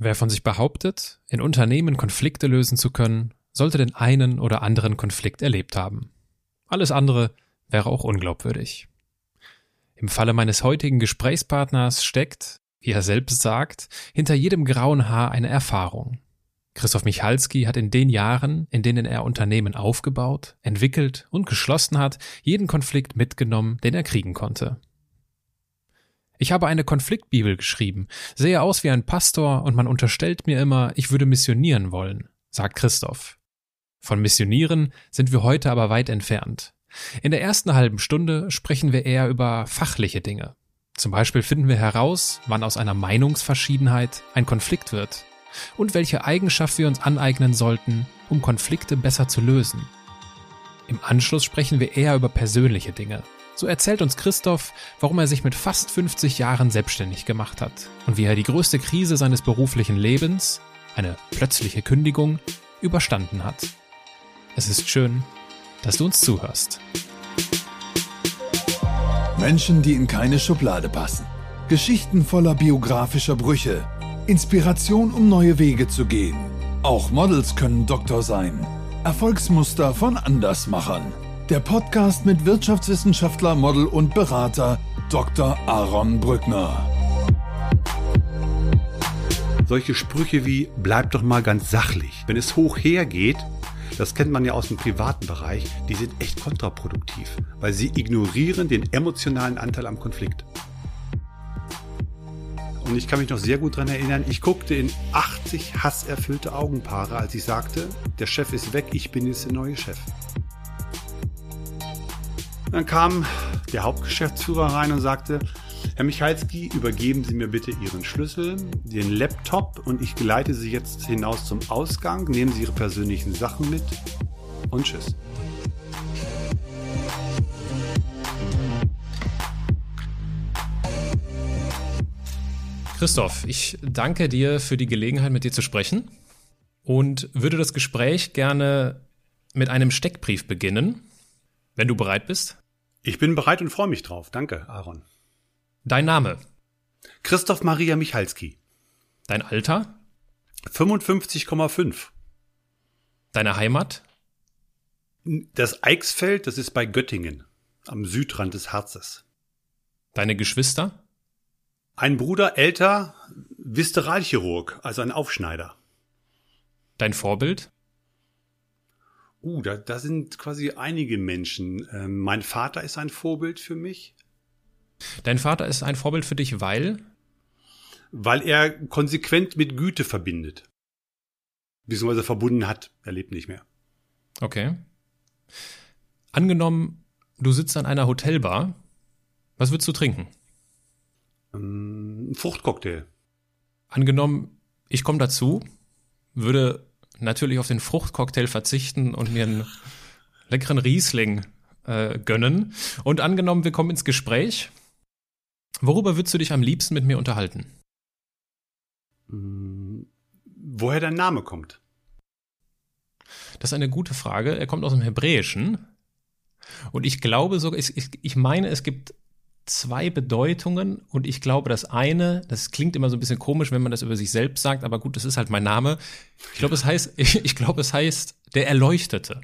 Wer von sich behauptet, in Unternehmen Konflikte lösen zu können, sollte den einen oder anderen Konflikt erlebt haben. Alles andere wäre auch unglaubwürdig. Im Falle meines heutigen Gesprächspartners steckt, wie er selbst sagt, hinter jedem grauen Haar eine Erfahrung. Christoph Michalski hat in den Jahren, in denen er Unternehmen aufgebaut, entwickelt und geschlossen hat, jeden Konflikt mitgenommen, den er kriegen konnte. Ich habe eine Konfliktbibel geschrieben, sehe aus wie ein Pastor und man unterstellt mir immer, ich würde missionieren wollen, sagt Christoph. Von Missionieren sind wir heute aber weit entfernt. In der ersten halben Stunde sprechen wir eher über fachliche Dinge. Zum Beispiel finden wir heraus, wann aus einer Meinungsverschiedenheit ein Konflikt wird und welche Eigenschaft wir uns aneignen sollten, um Konflikte besser zu lösen. Im Anschluss sprechen wir eher über persönliche Dinge, so erzählt uns Christoph, warum er sich mit fast 50 Jahren selbstständig gemacht hat und wie er die größte Krise seines beruflichen Lebens, eine plötzliche Kündigung, überstanden hat. Es ist schön, dass du uns zuhörst. Menschen, die in keine Schublade passen. Geschichten voller biografischer Brüche. Inspiration, um neue Wege zu gehen. Auch Models können Doktor sein. Erfolgsmuster von Andersmachern. Der Podcast mit Wirtschaftswissenschaftler, Model und Berater Dr. Aaron Brückner. Solche Sprüche wie bleib doch mal ganz sachlich. Wenn es hoch hergeht, das kennt man ja aus dem privaten Bereich, die sind echt kontraproduktiv, weil sie ignorieren den emotionalen Anteil am Konflikt. Und ich kann mich noch sehr gut daran erinnern, ich guckte in 80 hasserfüllte Augenpaare, als ich sagte, der Chef ist weg, ich bin jetzt der neue Chef. Dann kam der Hauptgeschäftsführer rein und sagte, Herr Michalski, übergeben Sie mir bitte Ihren Schlüssel, den Laptop und ich geleite Sie jetzt hinaus zum Ausgang. Nehmen Sie Ihre persönlichen Sachen mit und tschüss. Christoph, ich danke dir für die Gelegenheit, mit dir zu sprechen und würde das Gespräch gerne mit einem Steckbrief beginnen. Wenn du bereit bist? Ich bin bereit und freue mich drauf. Danke, Aaron. Dein Name? Christoph Maria Michalski. Dein Alter? 55,5. Deine Heimat? Das Eichsfeld, das ist bei Göttingen, am Südrand des Harzes. Deine Geschwister? Ein Bruder älter, Visteralchirurg, also ein Aufschneider. Dein Vorbild? Uh, da, da sind quasi einige Menschen. Ähm, mein Vater ist ein Vorbild für mich. Dein Vater ist ein Vorbild für dich, weil? Weil er konsequent mit Güte verbindet. Beziehungsweise verbunden hat. Er lebt nicht mehr. Okay. Angenommen, du sitzt an einer Hotelbar. Was würdest du trinken? Ähm, ein Fruchtcocktail. Angenommen, ich komme dazu, würde natürlich auf den Fruchtcocktail verzichten und mir einen leckeren Riesling äh, gönnen. Und angenommen, wir kommen ins Gespräch. Worüber würdest du dich am liebsten mit mir unterhalten? Hm, woher dein Name kommt? Das ist eine gute Frage. Er kommt aus dem Hebräischen. Und ich glaube sogar, ich, ich meine, es gibt zwei Bedeutungen und ich glaube, das eine, das klingt immer so ein bisschen komisch, wenn man das über sich selbst sagt, aber gut, das ist halt mein Name. Ich glaube, es heißt, ich, ich glaube, es heißt der Erleuchtete.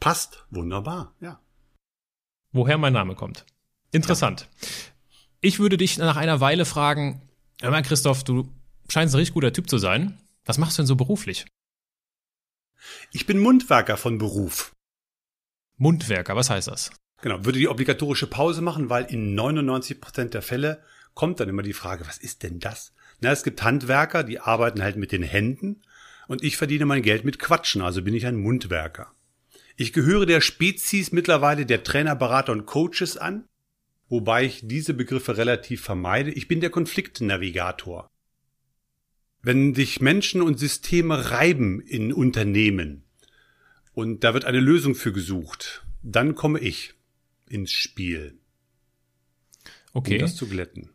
Passt, wunderbar, ja. Woher mein Name kommt. Interessant. Ja. Ich würde dich nach einer Weile fragen, hör mal, Christoph, du scheinst ein richtig guter Typ zu sein. Was machst du denn so beruflich? Ich bin Mundwerker von Beruf. Mundwerker, was heißt das? Genau, würde die obligatorische Pause machen, weil in 99 Prozent der Fälle kommt dann immer die Frage, was ist denn das? Na, es gibt Handwerker, die arbeiten halt mit den Händen und ich verdiene mein Geld mit Quatschen, also bin ich ein Mundwerker. Ich gehöre der Spezies mittlerweile der Trainer, Berater und Coaches an, wobei ich diese Begriffe relativ vermeide. Ich bin der Konfliktnavigator. Wenn sich Menschen und Systeme reiben in Unternehmen und da wird eine Lösung für gesucht, dann komme ich ins Spiel. Okay. Um das zu glätten.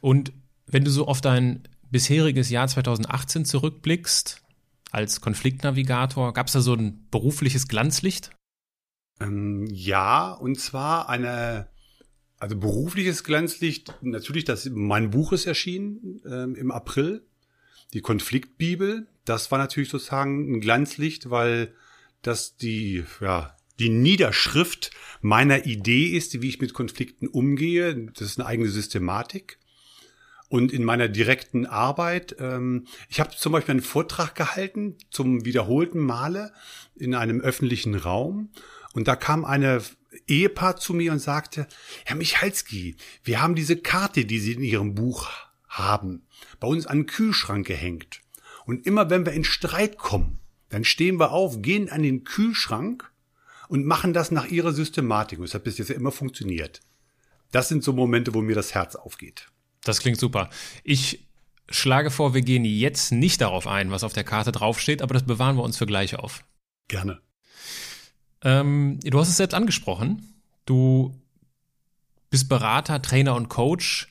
Und wenn du so auf dein bisheriges Jahr 2018 zurückblickst, als Konfliktnavigator, gab es da so ein berufliches Glanzlicht? Ähm, ja, und zwar eine, also berufliches Glanzlicht, natürlich, dass mein Buch ist erschienen ähm, im April. Die Konfliktbibel, das war natürlich sozusagen ein Glanzlicht, weil das die, ja, die Niederschrift meiner Idee ist, wie ich mit Konflikten umgehe. Das ist eine eigene Systematik. Und in meiner direkten Arbeit, ähm, ich habe zum Beispiel einen Vortrag gehalten zum wiederholten Male in einem öffentlichen Raum. Und da kam eine Ehepaar zu mir und sagte, Herr Michalski, wir haben diese Karte, die Sie in Ihrem Buch haben, bei uns an den Kühlschrank gehängt. Und immer wenn wir in Streit kommen, dann stehen wir auf, gehen an den Kühlschrank und machen das nach ihrer Systematik. Und das hat bis jetzt ja immer funktioniert. Das sind so Momente, wo mir das Herz aufgeht. Das klingt super. Ich schlage vor, wir gehen jetzt nicht darauf ein, was auf der Karte draufsteht, aber das bewahren wir uns für gleich auf. Gerne. Ähm, du hast es selbst angesprochen. Du bist Berater, Trainer und Coach.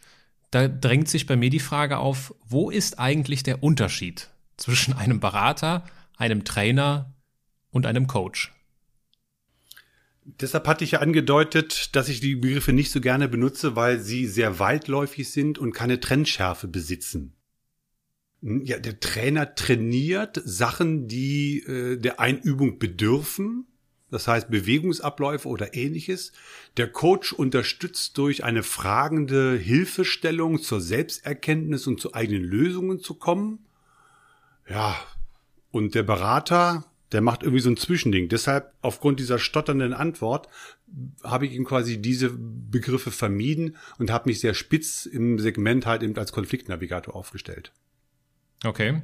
Da drängt sich bei mir die Frage auf, wo ist eigentlich der Unterschied zwischen einem Berater, einem Trainer und einem Coach? Deshalb hatte ich ja angedeutet, dass ich die Begriffe nicht so gerne benutze, weil sie sehr weitläufig sind und keine Trennschärfe besitzen. Hm, ja, der Trainer trainiert Sachen, die äh, der Einübung bedürfen, das heißt Bewegungsabläufe oder ähnliches. Der Coach unterstützt durch eine fragende Hilfestellung zur Selbsterkenntnis und zu eigenen Lösungen zu kommen. Ja, und der Berater der macht irgendwie so ein Zwischending. Deshalb, aufgrund dieser stotternden Antwort, habe ich ihm quasi diese Begriffe vermieden und habe mich sehr spitz im Segment halt eben als Konfliktnavigator aufgestellt. Okay.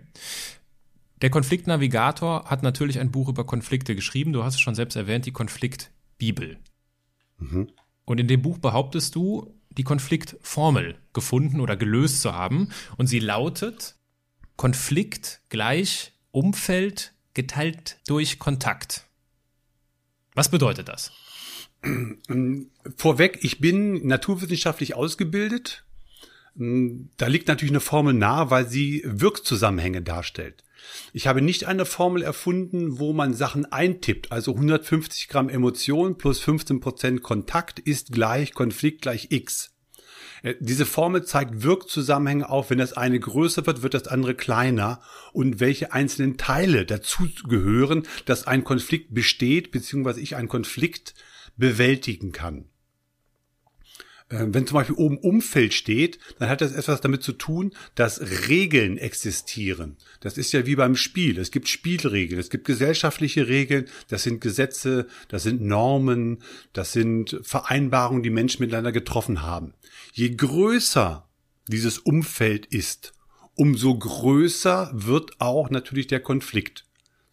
Der Konfliktnavigator hat natürlich ein Buch über Konflikte geschrieben. Du hast es schon selbst erwähnt, die Konfliktbibel. Mhm. Und in dem Buch behauptest du, die Konfliktformel gefunden oder gelöst zu haben. Und sie lautet Konflikt gleich Umfeld geteilt durch Kontakt. Was bedeutet das? Vorweg, ich bin naturwissenschaftlich ausgebildet. Da liegt natürlich eine Formel nahe, weil sie Wirkzusammenhänge darstellt. Ich habe nicht eine Formel erfunden, wo man Sachen eintippt. Also 150 Gramm Emotion plus 15 Prozent Kontakt ist gleich Konflikt gleich X. Äh, diese Formel zeigt Wirkzusammenhänge auf. Wenn das eine größer wird, wird das andere kleiner. Und welche einzelnen Teile dazu gehören, dass ein Konflikt besteht, beziehungsweise ich einen Konflikt bewältigen kann. Äh, wenn zum Beispiel oben Umfeld steht, dann hat das etwas damit zu tun, dass Regeln existieren. Das ist ja wie beim Spiel. Es gibt Spielregeln, es gibt gesellschaftliche Regeln, das sind Gesetze, das sind Normen, das sind Vereinbarungen, die Menschen miteinander getroffen haben. Je größer dieses Umfeld ist, umso größer wird auch natürlich der Konflikt.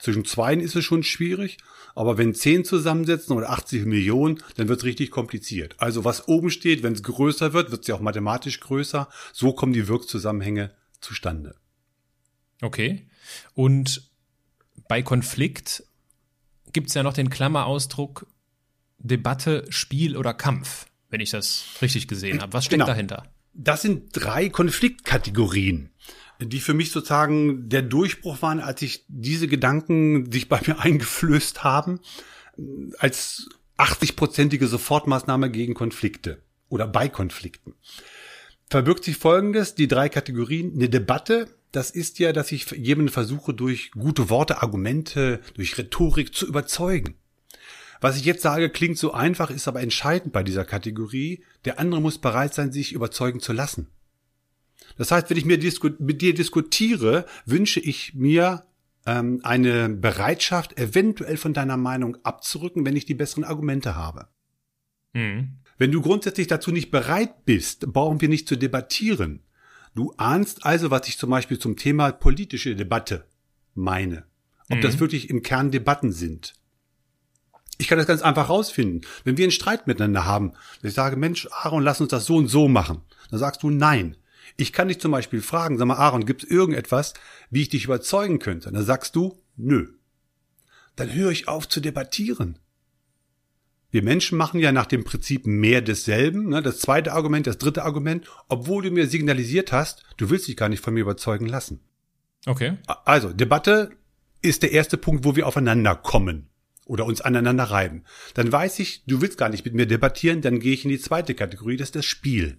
Zwischen zweien ist es schon schwierig, aber wenn zehn zusammensetzen oder 80 Millionen, dann wird es richtig kompliziert. Also was oben steht, wenn es größer wird, wird es ja auch mathematisch größer. So kommen die Wirkzusammenhänge zustande. Okay. Und bei Konflikt gibt es ja noch den Klammerausdruck Debatte, Spiel oder Kampf, wenn ich das richtig gesehen habe. Was steckt genau. dahinter? Das sind drei Konfliktkategorien die für mich sozusagen der Durchbruch waren, als ich diese Gedanken sich bei mir eingeflößt haben, als 80-prozentige Sofortmaßnahme gegen Konflikte oder bei Konflikten. Verbirgt sich Folgendes, die drei Kategorien, eine Debatte, das ist ja, dass ich jemanden versuche, durch gute Worte, Argumente, durch Rhetorik zu überzeugen. Was ich jetzt sage, klingt so einfach, ist aber entscheidend bei dieser Kategorie. Der andere muss bereit sein, sich überzeugen zu lassen. Das heißt, wenn ich mir mit dir diskutiere, wünsche ich mir ähm, eine Bereitschaft, eventuell von deiner Meinung abzurücken, wenn ich die besseren Argumente habe. Mhm. Wenn du grundsätzlich dazu nicht bereit bist, brauchen wir nicht zu debattieren. Du ahnst also, was ich zum Beispiel zum Thema politische Debatte meine. Ob mhm. das wirklich im Kern Debatten sind. Ich kann das ganz einfach rausfinden. Wenn wir einen Streit miteinander haben, ich sage, Mensch, Aaron, lass uns das so und so machen. Dann sagst du nein. Ich kann dich zum Beispiel fragen, sag mal, Aaron, gibt es irgendetwas, wie ich dich überzeugen könnte? dann sagst du, nö. Dann höre ich auf zu debattieren. Wir Menschen machen ja nach dem Prinzip mehr desselben. Ne? Das zweite Argument, das dritte Argument, obwohl du mir signalisiert hast, du willst dich gar nicht von mir überzeugen lassen. Okay. Also, Debatte ist der erste Punkt, wo wir aufeinander kommen oder uns aneinander reiben. Dann weiß ich, du willst gar nicht mit mir debattieren, dann gehe ich in die zweite Kategorie, das ist das Spiel.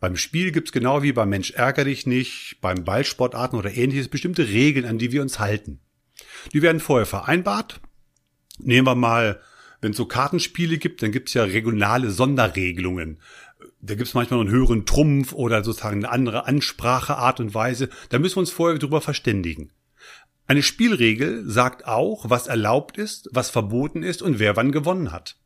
Beim Spiel gibt's genau wie beim Mensch ärger dich nicht, beim Ballsportarten oder ähnliches bestimmte Regeln, an die wir uns halten. Die werden vorher vereinbart. Nehmen wir mal, wenn es so Kartenspiele gibt, dann gibt's ja regionale Sonderregelungen. Da gibt's manchmal noch einen höheren Trumpf oder sozusagen eine andere Anspracheart und Weise. Da müssen wir uns vorher drüber verständigen. Eine Spielregel sagt auch, was erlaubt ist, was verboten ist und wer wann gewonnen hat.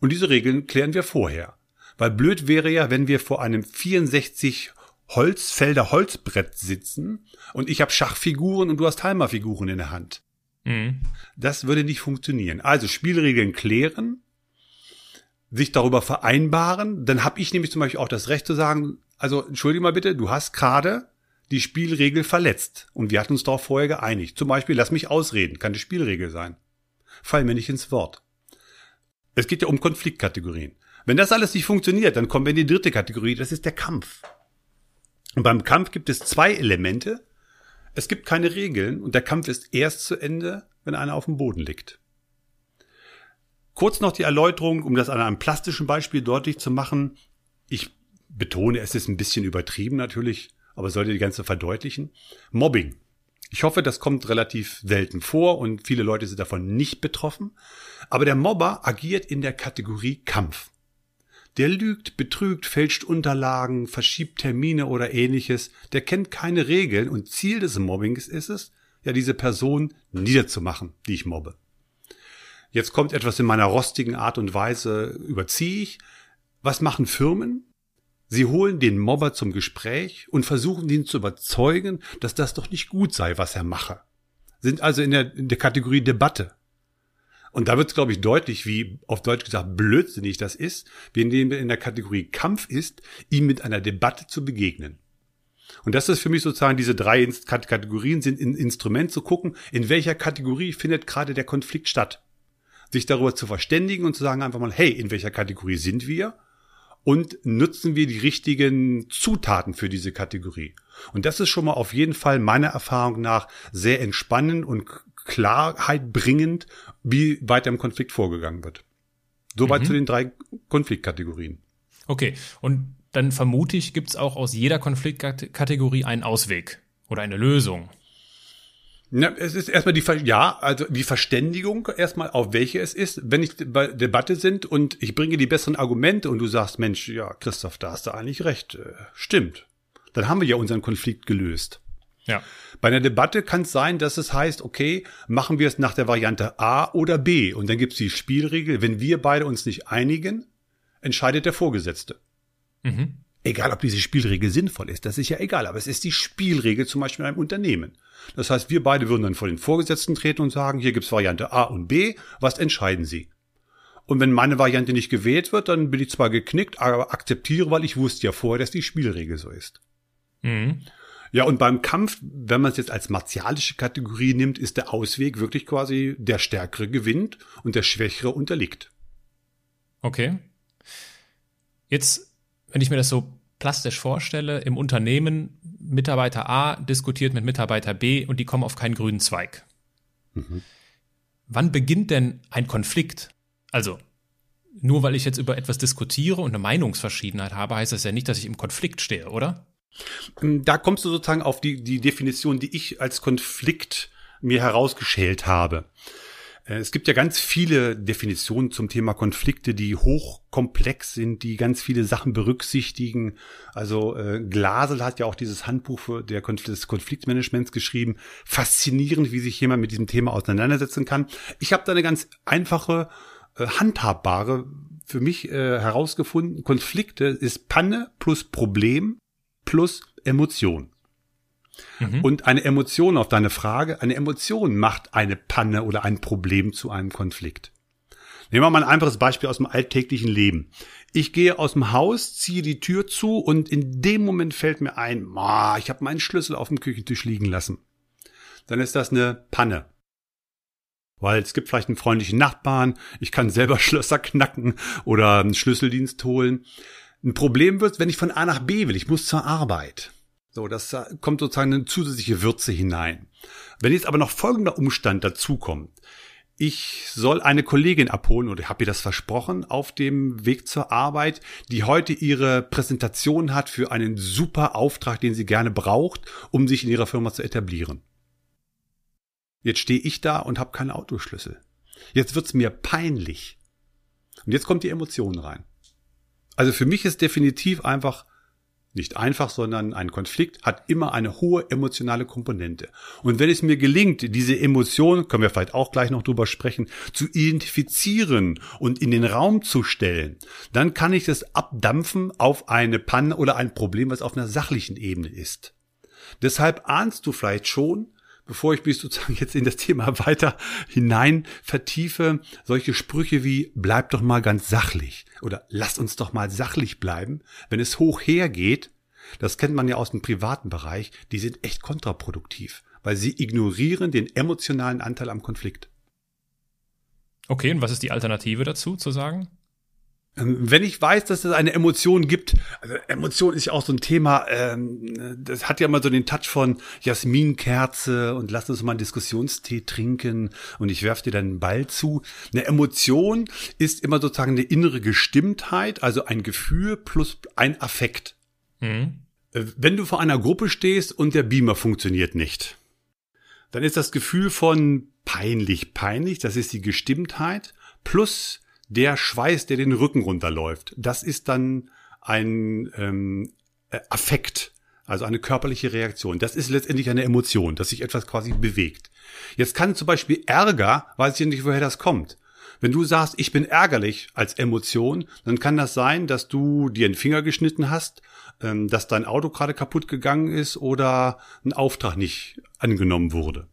Und diese Regeln klären wir vorher. Weil blöd wäre ja, wenn wir vor einem 64 Holzfelder Holzbrett sitzen und ich habe Schachfiguren und du hast Halmerfiguren in der Hand. Mhm. Das würde nicht funktionieren. Also Spielregeln klären, sich darüber vereinbaren, dann habe ich nämlich zum Beispiel auch das Recht zu sagen, also entschuldige mal bitte, du hast gerade die Spielregel verletzt und wir hatten uns darauf vorher geeinigt. Zum Beispiel, lass mich ausreden, kann die Spielregel sein. Fall mir nicht ins Wort. Es geht ja um Konfliktkategorien. Wenn das alles nicht funktioniert, dann kommen wir in die dritte Kategorie, das ist der Kampf. Und beim Kampf gibt es zwei Elemente. Es gibt keine Regeln und der Kampf ist erst zu Ende, wenn einer auf dem Boden liegt. Kurz noch die Erläuterung, um das an einem plastischen Beispiel deutlich zu machen. Ich betone, es ist ein bisschen übertrieben natürlich, aber sollte die ganze verdeutlichen. Mobbing. Ich hoffe, das kommt relativ selten vor und viele Leute sind davon nicht betroffen. Aber der Mobber agiert in der Kategorie Kampf. Der lügt, betrügt, fälscht Unterlagen, verschiebt Termine oder ähnliches. Der kennt keine Regeln und Ziel des Mobbings ist es, ja diese Person niederzumachen, die ich mobbe. Jetzt kommt etwas in meiner rostigen Art und Weise, überziehe ich. Was machen Firmen? Sie holen den Mobber zum Gespräch und versuchen ihn zu überzeugen, dass das doch nicht gut sei, was er mache. Sind also in der, in der Kategorie Debatte. Und da wird es, glaube ich, deutlich, wie auf Deutsch gesagt blödsinnig das ist, wenn dem in der Kategorie Kampf ist, ihm mit einer Debatte zu begegnen. Und das ist für mich sozusagen diese drei Kategorien sind ein Instrument zu gucken, in welcher Kategorie findet gerade der Konflikt statt. Sich darüber zu verständigen und zu sagen einfach mal, hey, in welcher Kategorie sind wir? Und nutzen wir die richtigen Zutaten für diese Kategorie? Und das ist schon mal auf jeden Fall meiner Erfahrung nach sehr entspannend und Klarheit bringend, wie weiter im Konflikt vorgegangen wird. Soweit mhm. zu den drei Konfliktkategorien. Okay, und dann vermute ich, gibt es auch aus jeder Konfliktkategorie einen Ausweg oder eine Lösung. Ja, es ist erstmal die, ja, also die Verständigung erstmal, auf welche es ist. Wenn ich bei Debatte sind und ich bringe die besseren Argumente und du sagst, Mensch, ja, Christoph, da hast du eigentlich recht. Äh, stimmt. Dann haben wir ja unseren Konflikt gelöst. Ja. Bei einer Debatte kann es sein, dass es heißt, okay, machen wir es nach der Variante A oder B. Und dann gibt es die Spielregel, wenn wir beide uns nicht einigen, entscheidet der Vorgesetzte. Mhm. Egal, ob diese Spielregel sinnvoll ist, das ist ja egal, aber es ist die Spielregel zum Beispiel in einem Unternehmen. Das heißt, wir beide würden dann vor den Vorgesetzten treten und sagen, hier gibt's Variante A und B, was entscheiden Sie? Und wenn meine Variante nicht gewählt wird, dann bin ich zwar geknickt, aber akzeptiere, weil ich wusste ja vorher, dass die Spielregel so ist. Mhm. Ja, und beim Kampf, wenn man es jetzt als martialische Kategorie nimmt, ist der Ausweg wirklich quasi der Stärkere gewinnt und der Schwächere unterliegt. Okay. Jetzt, wenn ich mir das so plastisch vorstelle, im Unternehmen Mitarbeiter A diskutiert mit Mitarbeiter B und die kommen auf keinen grünen Zweig. Mhm. Wann beginnt denn ein Konflikt? Also, nur weil ich jetzt über etwas diskutiere und eine Meinungsverschiedenheit habe, heißt das ja nicht, dass ich im Konflikt stehe, oder? Ähm, da kommst du sozusagen auf die, die Definition, die ich als Konflikt mir herausgeschält habe. Äh, es gibt ja ganz viele Definitionen zum Thema Konflikte, die hochkomplex sind, die ganz viele Sachen berücksichtigen. Also äh, Glasel hat ja auch dieses Handbuch für der Konfl des Konfliktmanagements geschrieben. Faszinierend, wie sich jemand mit diesem Thema auseinandersetzen kann. Ich habe da eine ganz einfache, äh, handhabbare für mich äh, herausgefunden. Konflikte ist Panne plus Problem plus Emotion. Mhm. Und eine Emotion auf deine Frage, eine Emotion macht eine Panne oder ein Problem zu einem Konflikt. Nehmen wir mal ein einfaches Beispiel aus dem alltäglichen Leben. Ich gehe aus dem Haus, ziehe die Tür zu und in dem Moment fällt mir ein, oh, ich habe meinen Schlüssel auf dem Küchentisch liegen lassen. Dann ist das eine Panne. Weil es gibt vielleicht einen freundlichen Nachbarn, ich kann selber Schlösser knacken oder einen Schlüsseldienst holen. Ein Problem wird, wenn ich von A nach B will, ich muss zur Arbeit. So, das kommt sozusagen eine zusätzliche Würze hinein. Wenn jetzt aber noch folgender Umstand dazukommt. ich soll eine Kollegin abholen oder habe ihr das versprochen auf dem Weg zur Arbeit, die heute ihre Präsentation hat für einen super Auftrag, den sie gerne braucht, um sich in ihrer Firma zu etablieren. Jetzt stehe ich da und habe keinen Autoschlüssel. Jetzt wird's mir peinlich. Und jetzt kommt die Emotion rein. Also für mich ist definitiv einfach nicht einfach, sondern ein Konflikt hat immer eine hohe emotionale Komponente. Und wenn es mir gelingt, diese Emotion, können wir vielleicht auch gleich noch drüber sprechen, zu identifizieren und in den Raum zu stellen, dann kann ich das abdampfen auf eine Panne oder ein Problem, was auf einer sachlichen Ebene ist. Deshalb ahnst du vielleicht schon, bevor ich mich sozusagen jetzt in das Thema weiter hinein vertiefe, solche Sprüche wie bleib doch mal ganz sachlich oder lasst uns doch mal sachlich bleiben, wenn es hoch hergeht, das kennt man ja aus dem privaten Bereich, die sind echt kontraproduktiv, weil sie ignorieren den emotionalen Anteil am Konflikt. Okay, und was ist die Alternative dazu zu sagen? Ähm, wenn ich weiß, dass es eine Emotion gibt, also Emotion ist ja auch so ein Thema, ähm, das hat ja immer so den Touch von Jasminkerze und lass uns mal einen Diskussionstee trinken und ich werf dir dann einen Ball zu. Eine Emotion ist immer sozusagen eine innere Gestimmtheit, also ein Gefühl plus ein Affekt. Mhm. Äh, wenn du vor einer Gruppe stehst und der Beamer funktioniert nicht, dann ist das Gefühl von peinlich, peinlich, das ist die Gestimmtheit, plus der Schweiß, der den Rücken runterläuft, das ist dann ein ähm, äh, Affekt, also eine körperliche Reaktion. Das ist letztendlich eine Emotion, dass sich etwas quasi bewegt. Jetzt kann zum Beispiel Ärger, weiß ich nicht, woher das kommt. Wenn du sagst, ich bin ärgerlich als Emotion, dann kann das sein, dass du dir einen Finger geschnitten hast, ähm, dass dein Auto gerade kaputt gegangen ist oder ein Auftrag nicht angenommen wurde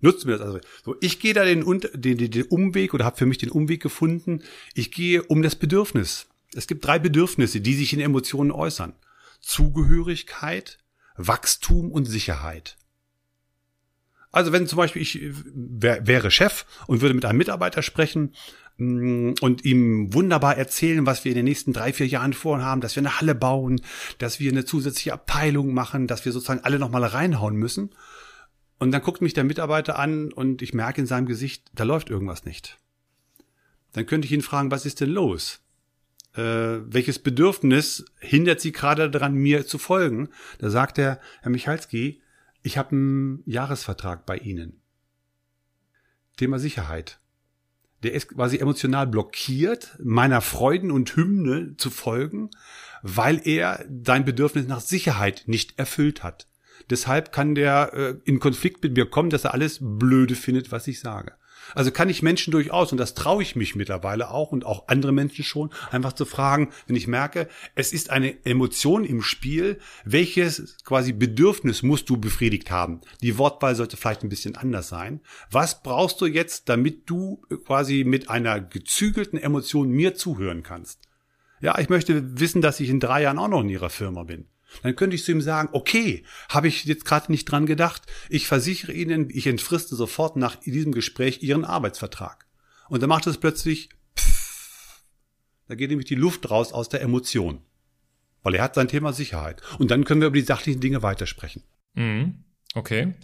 nutzt mir das also. So, ich gehe da den, den, den, Umweg oder habe für mich den Umweg gefunden. Ich gehe um das Bedürfnis. Es gibt drei Bedürfnisse, die sich in Emotionen äußern. Zugehörigkeit, Wachstum und Sicherheit. Also wenn zum Beispiel ich wär, wäre Chef und würde mit einem Mitarbeiter sprechen mm, und ihm wunderbar erzählen, was wir in den nächsten drei, vier Jahren vorhaben, dass wir eine Halle bauen, dass wir eine zusätzliche Abteilung machen, dass wir sozusagen alle nochmal reinhauen müssen. Und dann guckt mich der Mitarbeiter an und ich merke in seinem Gesicht, da läuft irgendwas nicht. Dann könnte ich ihn fragen, was ist denn los? Äh, welches Bedürfnis hindert Sie gerade daran, mir zu folgen? Da sagt er, Herr Michalski, ich habe einen Jahresvertrag bei Ihnen. Thema Sicherheit. Der ist quasi emotional blockiert, meiner Freuden und Hymne zu folgen, weil er sein Bedürfnis nach Sicherheit nicht erfüllt hat. Deshalb kann der äh, in Konflikt mit mir kommen, dass er alles blöde findet, was ich sage. Also kann ich Menschen durchaus, und das traue ich mich mittlerweile auch und auch andere Menschen schon, einfach zu fragen, wenn ich merke, es ist eine Emotion im Spiel, welches quasi Bedürfnis musst du befriedigt haben? Die Wortwahl sollte vielleicht ein bisschen anders sein. Was brauchst du jetzt, damit du quasi mit einer gezügelten Emotion mir zuhören kannst? Ja, ich möchte wissen, dass ich in drei Jahren auch noch in ihrer Firma bin. Dann könnte ich zu ihm sagen, okay, habe ich jetzt gerade nicht dran gedacht. Ich versichere Ihnen, ich entfriste sofort nach diesem Gespräch Ihren Arbeitsvertrag. Und dann macht es plötzlich, pff, da geht nämlich die Luft raus aus der Emotion. Weil er hat sein Thema Sicherheit. Und dann können wir über die sachlichen Dinge weitersprechen. Mhm. Okay.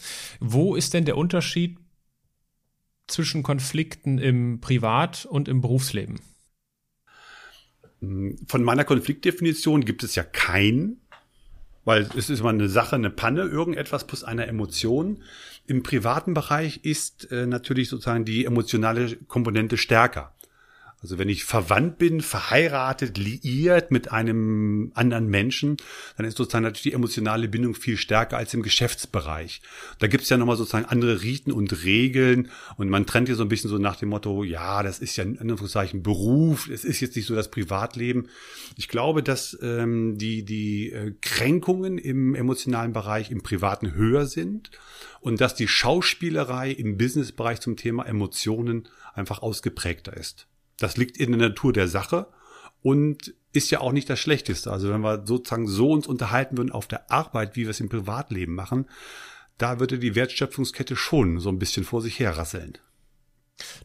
Wo ist denn der Unterschied zwischen Konflikten im Privat- und im Berufsleben? Von meiner Konfliktdefinition gibt es ja keinen. Weil es ist immer eine Sache, eine Panne, irgendetwas plus eine Emotion. Im privaten Bereich ist äh, natürlich sozusagen die emotionale Komponente stärker. Also wenn ich verwandt bin, verheiratet, liiert mit einem anderen Menschen, dann ist sozusagen natürlich die emotionale Bindung viel stärker als im Geschäftsbereich. Da gibt es ja nochmal sozusagen andere Riten und Regeln und man trennt hier so ein bisschen so nach dem Motto, ja, das ist ja in Anführungszeichen Beruf, es ist jetzt nicht so das Privatleben. Ich glaube, dass ähm, die, die äh, Kränkungen im emotionalen Bereich im Privaten höher sind und dass die Schauspielerei im Businessbereich zum Thema Emotionen einfach ausgeprägter ist. Das liegt in der Natur der Sache und ist ja auch nicht das Schlechteste. Also wenn wir sozusagen so uns unterhalten würden auf der Arbeit, wie wir es im Privatleben machen, da würde die Wertschöpfungskette schon so ein bisschen vor sich her rasseln.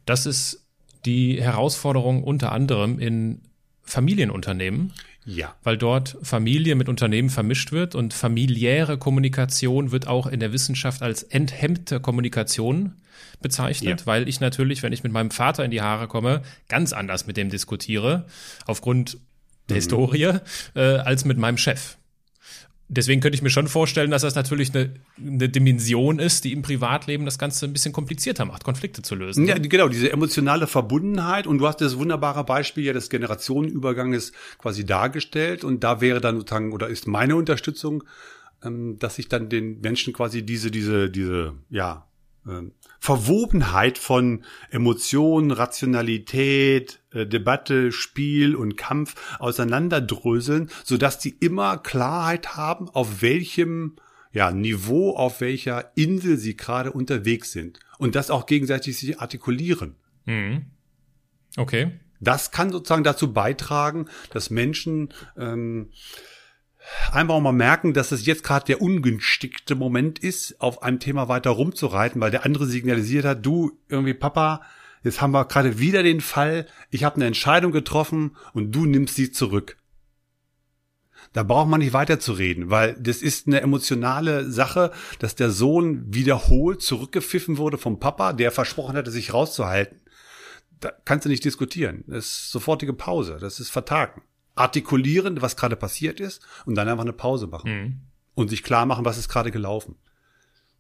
Das ist die Herausforderung unter anderem in Familienunternehmen. Ja. weil dort Familie mit Unternehmen vermischt wird und familiäre Kommunikation wird auch in der Wissenschaft als enthemmte Kommunikation bezeichnet, Ja. weil ich natürlich, wenn ich mit meinem Vater in die Haare komme, ganz anders mit dem diskutiere, aufgrund der Historie, äh, als mit meinem Chef. Deswegen könnte ich mir schon vorstellen, dass das natürlich eine, eine Dimension ist, die im Privatleben das Ganze ein bisschen komplizierter macht, Konflikte zu lösen. Ja, genau, diese emotionale Verbundenheit. Und du hast das wunderbare Beispiel ja des Generationenüberganges quasi dargestellt. Und da wäre dann sozusagen, oder ist meine Unterstützung, ähm, dass ich dann den Menschen quasi diese, diese, diese, ja, Verwobenheit von Emotionen, Rationalität, äh, Debatte, Spiel und Kampf auseinanderdröseln, sodass die immer Klarheit haben, auf welchem ja, Niveau, auf welcher Insel sie gerade unterwegs sind. Und das auch gegenseitig sich artikulieren. Mhm. Okay. Das kann sozusagen dazu beitragen, dass Menschen ähm, einfach mal merken, dass es jetzt gerade der ungünstigste Moment ist, auf einem Thema weiter rumzureiten, weil der andere signalisiert hat, du irgendwie Papa, jetzt haben wir gerade wieder den Fall, ich habe eine Entscheidung getroffen und du nimmst sie zurück. Da braucht man nicht weiterzureden, weil das ist eine emotionale Sache, dass der Sohn wiederholt zurückgepfiffen wurde vom Papa, der versprochen hatte, sich rauszuhalten. Da kannst du nicht diskutieren. Das ist sofortige Pause. Das ist Vertagen. Artikulieren, was gerade passiert ist, und dann einfach eine Pause machen. Mhm. Und sich klar machen, was ist gerade gelaufen.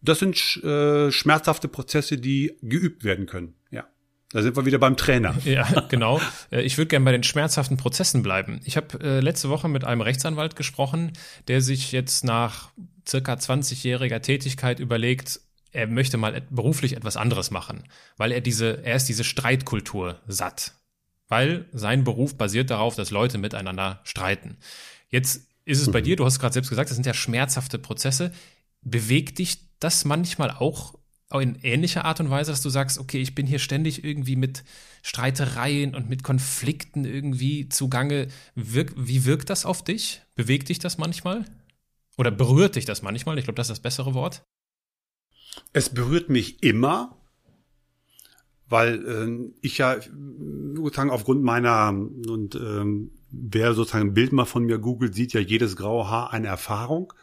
Das sind äh, schmerzhafte Prozesse, die geübt werden können. Ja. Da sind wir wieder beim Trainer. Ja, genau. Äh, Ich würde gerne bei den schmerzhaften Prozessen bleiben. Ich habe äh, letzte Woche mit einem Rechtsanwalt gesprochen, der sich jetzt nach circa 20-jähriger Tätigkeit überlegt, er möchte mal beruflich etwas anderes machen, weil er diese, er ist diese Streitkultur satt. Weil sein Beruf basiert darauf, dass Leute miteinander streiten. Jetzt ist es bei dir, du hast gerade selbst gesagt, das sind ja schmerzhafte Prozesse. Bewegt dich das manchmal auch in ähnlicher Art und Weise, dass du sagst, okay, ich bin hier ständig irgendwie mit Streitereien und mit Konflikten irgendwie zugange. Wirk wie wirkt das auf dich? Bewegt dich das manchmal? Oder berührt dich das manchmal? Ich glaube, das ist das bessere Wort. Es berührt mich immer, weil äh, ich ja sozusagen aufgrund meiner und ähm, wer sozusagen ein Bild mal von mir googelt, sieht ja jedes graue Haar eine Erfahrung.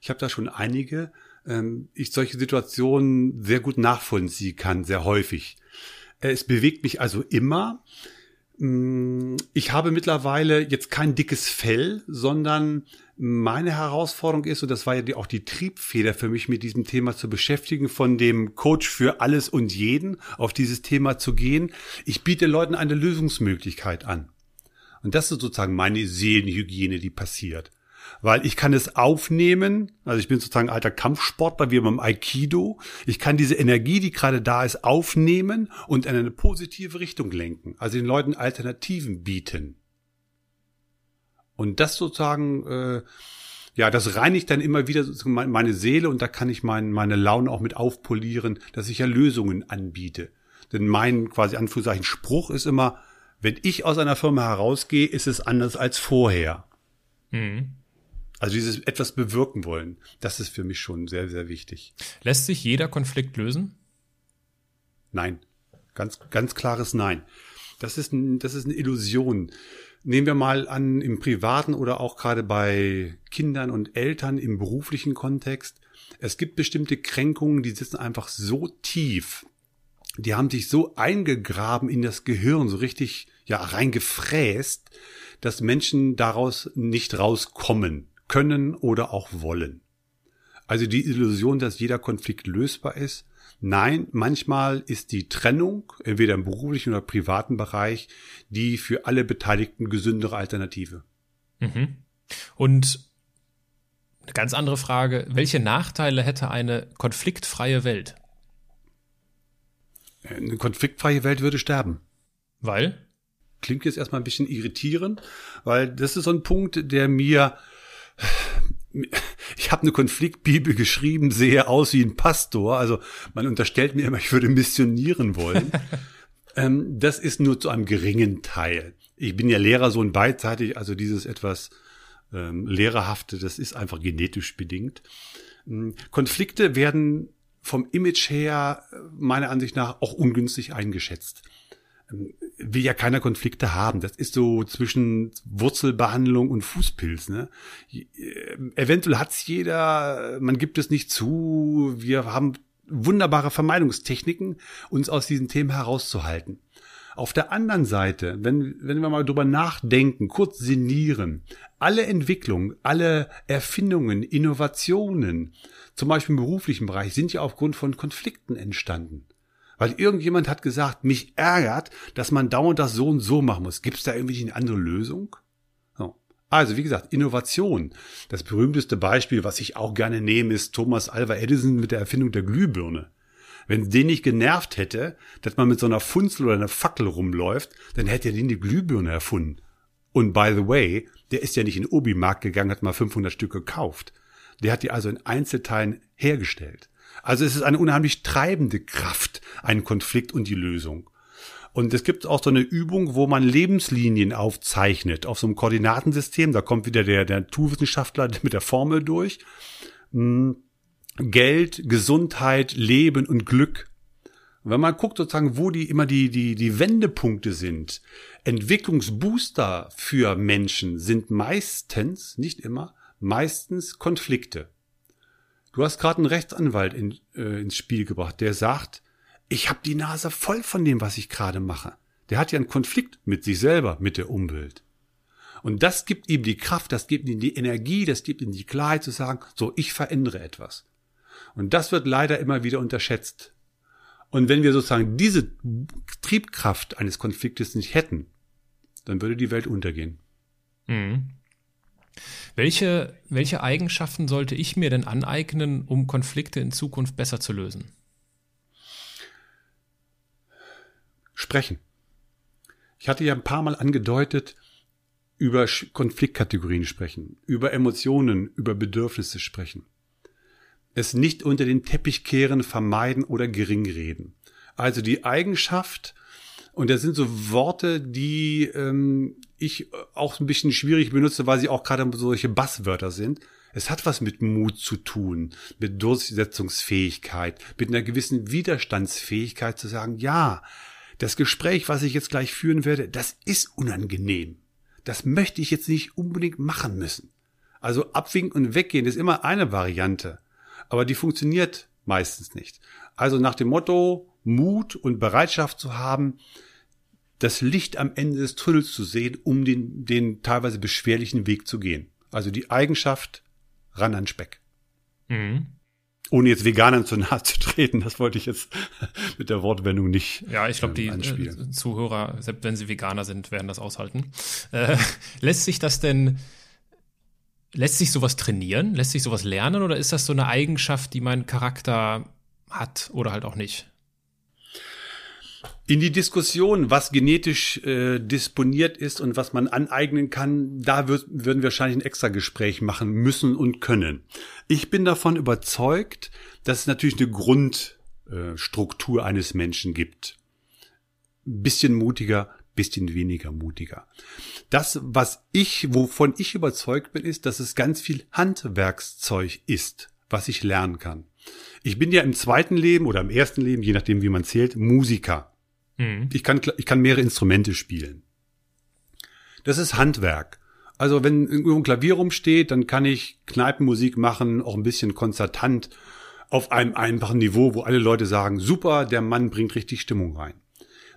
Ich habe da schon einige, ähm, ich solche Situationen sehr gut nachvollziehen kann, sehr häufig. Es bewegt mich also immer. Ich habe mittlerweile jetzt kein dickes Fell, sondern meine Herausforderung ist, und das war ja auch die Triebfeder für mich, mit diesem Thema zu beschäftigen, von dem Coach für alles und jeden auf dieses Thema zu gehen. Ich biete Leuten eine Lösungsmöglichkeit an. Und das ist sozusagen meine Seelenhygiene, die passiert. Weil ich kann es aufnehmen, also ich bin sozusagen alter Kampfsportler wie beim Aikido. Ich kann diese Energie, die gerade da ist, aufnehmen und in eine positive Richtung lenken. Also den Leuten Alternativen bieten. Und das sozusagen, äh, ja, das reinigt dann immer wieder sozusagen mein- meine Seele und da kann ich mein, meine Laune auch mit aufpolieren, dass ich ja Lösungen anbiete. Denn mein quasi Anführungszeichen Spruch ist immer, wenn ich aus einer Firma herausgehe, ist es anders als vorher. Mhm. Also dieses etwas bewirken wollen, das ist für mich schon sehr, sehr wichtig. Lässt sich jeder Konflikt lösen? Nein. Ganz, ganz klares Nein. Das ist, ein, das ist eine Illusion. Nehmen wir mal an, im privaten oder auch gerade bei Kindern und Eltern im beruflichen Kontext. Es gibt bestimmte Kränkungen, die sitzen einfach so tief. Die haben sich so eingegraben in das Gehirn, so richtig, ja, reingefräst, dass Menschen daraus nicht rauskommen können oder auch wollen. Also die Illusion, dass jeder Konflikt lösbar ist. Nein, manchmal ist die Trennung, entweder im beruflichen oder privaten Bereich, die für alle Beteiligten gesündere Alternative. Mhm. Und eine ganz andere Frage, welche Nachteile hätte eine konfliktfreie Welt? Eine konfliktfreie Welt würde sterben. Weil? Klingt jetzt erstmal ein bisschen irritierend, weil das ist so ein Punkt, der mir ich habe eine Konfliktbibel geschrieben, sehe aus wie ein Pastor. Also man unterstellt mir immer, ich würde missionieren wollen. ähm, das ist nur zu einem geringen Teil. Ich bin ja Lehrersohn beidseitig, also dieses etwas ähm, Lehrerhafte, das ist einfach genetisch bedingt. Ähm, Konflikte werden vom Image her äh, meiner Ansicht nach auch ungünstig eingeschätzt. Will ja keiner Konflikte haben. Das ist so zwischen Wurzelbehandlung und Fußpilz. Ne? Äh, eventuell hat's jeder, man gibt es nicht zu. Wir haben wunderbare Vermeidungstechniken, uns aus diesen Themen herauszuhalten. Auf der anderen Seite, wenn, wenn wir mal drüber nachdenken, kurz sinnieren, alle Entwicklungen, alle Erfindungen, Innovationen, zum Beispiel im beruflichen Bereich, sind ja aufgrund von Konflikten entstanden. Weil irgendjemand hat gesagt, mich ärgert, dass man dauernd das so und so machen muss. Gibt es da irgendwie eine andere Lösung? So. Also, wie gesagt, Innovation. Das berühmteste Beispiel, was ich auch gerne nehme, ist Thomas Alva Edison mit der Erfindung der Glühbirne. Wenn den nicht genervt hätte, dass man mit so einer Funzel oder einer Fackel rumläuft, dann hätte er den die Glühbirne erfunden. Und by the way, der ist ja nicht in den Obi-Markt gegangen, hat mal 500 Stück gekauft. Der hat die also in Einzelteilen hergestellt. Also es ist eine unheimlich treibende Kraft, ein Konflikt und die Lösung. Und es gibt auch so eine Übung, wo man Lebenslinien aufzeichnet auf so einem Koordinatensystem. Da kommt wieder der, der Naturwissenschaftler mit der Formel durch. Hm. Geld, Gesundheit, Leben und Glück. Wenn man guckt sozusagen, wo die immer die, die, die Wendepunkte sind, Entwicklungsbooster für Menschen sind meistens, nicht immer, meistens Konflikte. Du hast gerade einen Rechtsanwalt in, äh, ins Spiel gebracht, der sagt, ich habe die Nase voll von dem, was ich gerade mache. Der hat ja einen Konflikt mit sich selber, mit der Umwelt. Und das gibt ihm die Kraft, das gibt ihm die Energie, das gibt ihm die Klarheit zu sagen, so, ich verändere etwas. Und das wird leider immer wieder unterschätzt. Und wenn wir sozusagen diese Triebkraft eines Konfliktes nicht hätten, dann würde die Welt untergehen. Mhm. Welche, welche Eigenschaften sollte ich mir denn aneignen, um Konflikte in Zukunft besser zu lösen? Sprechen. Ich hatte ja ein paar Mal angedeutet, über Konfliktkategorien sprechen, über Emotionen, über Bedürfnisse sprechen es nicht unter den Teppich kehren, vermeiden oder gering reden. Also die Eigenschaft, und das sind so Worte, die ähm, ich auch ein bisschen schwierig benutze, weil sie auch gerade solche Basswörter sind. Es hat was mit Mut zu tun, mit Durchsetzungsfähigkeit, mit einer gewissen Widerstandsfähigkeit zu sagen, ja, das Gespräch, was ich jetzt gleich führen werde, das ist unangenehm. Das möchte ich jetzt nicht unbedingt machen müssen. Also abwinken und weggehen ist immer eine Variante aber die funktioniert meistens nicht. Also nach dem Motto, Mut und Bereitschaft zu haben, das Licht am Ende des Tunnels zu sehen, um den, den teilweise beschwerlichen Weg zu gehen. Also die Eigenschaft ran an Speck. Mhm. Ohne jetzt Veganern zu nahe zu treten, das wollte ich jetzt mit der Wortwendung nicht. Ja, ich glaube, ähm, die äh, Zuhörer, selbst wenn sie Veganer sind, werden das aushalten. Äh, lässt sich das denn Lässt sich sowas trainieren? Lässt sich sowas lernen? Oder ist das so eine Eigenschaft, die mein Charakter hat oder halt auch nicht? In die Diskussion, was genetisch äh, disponiert ist und was man aneignen kann, da wird, würden wir wahrscheinlich ein extra Gespräch machen müssen und können. Ich bin davon überzeugt, dass es natürlich eine Grundstruktur äh, eines Menschen gibt. Bisschen mutiger, bisschen weniger mutiger. Das, was ich, wovon ich überzeugt bin, ist, dass es ganz viel Handwerkszeug ist, was ich lernen kann. Ich bin ja im zweiten Leben oder im ersten Leben, je nachdem wie man zählt, Musiker. Mhm. Ich, kann, ich kann mehrere Instrumente spielen. Das ist Handwerk. Also wenn irgendwo ein Klavier rumsteht, dann kann ich Kneipenmusik machen, auch ein bisschen konzertant, auf einem einfachen Niveau, wo alle Leute sagen, super, der Mann bringt richtig Stimmung rein.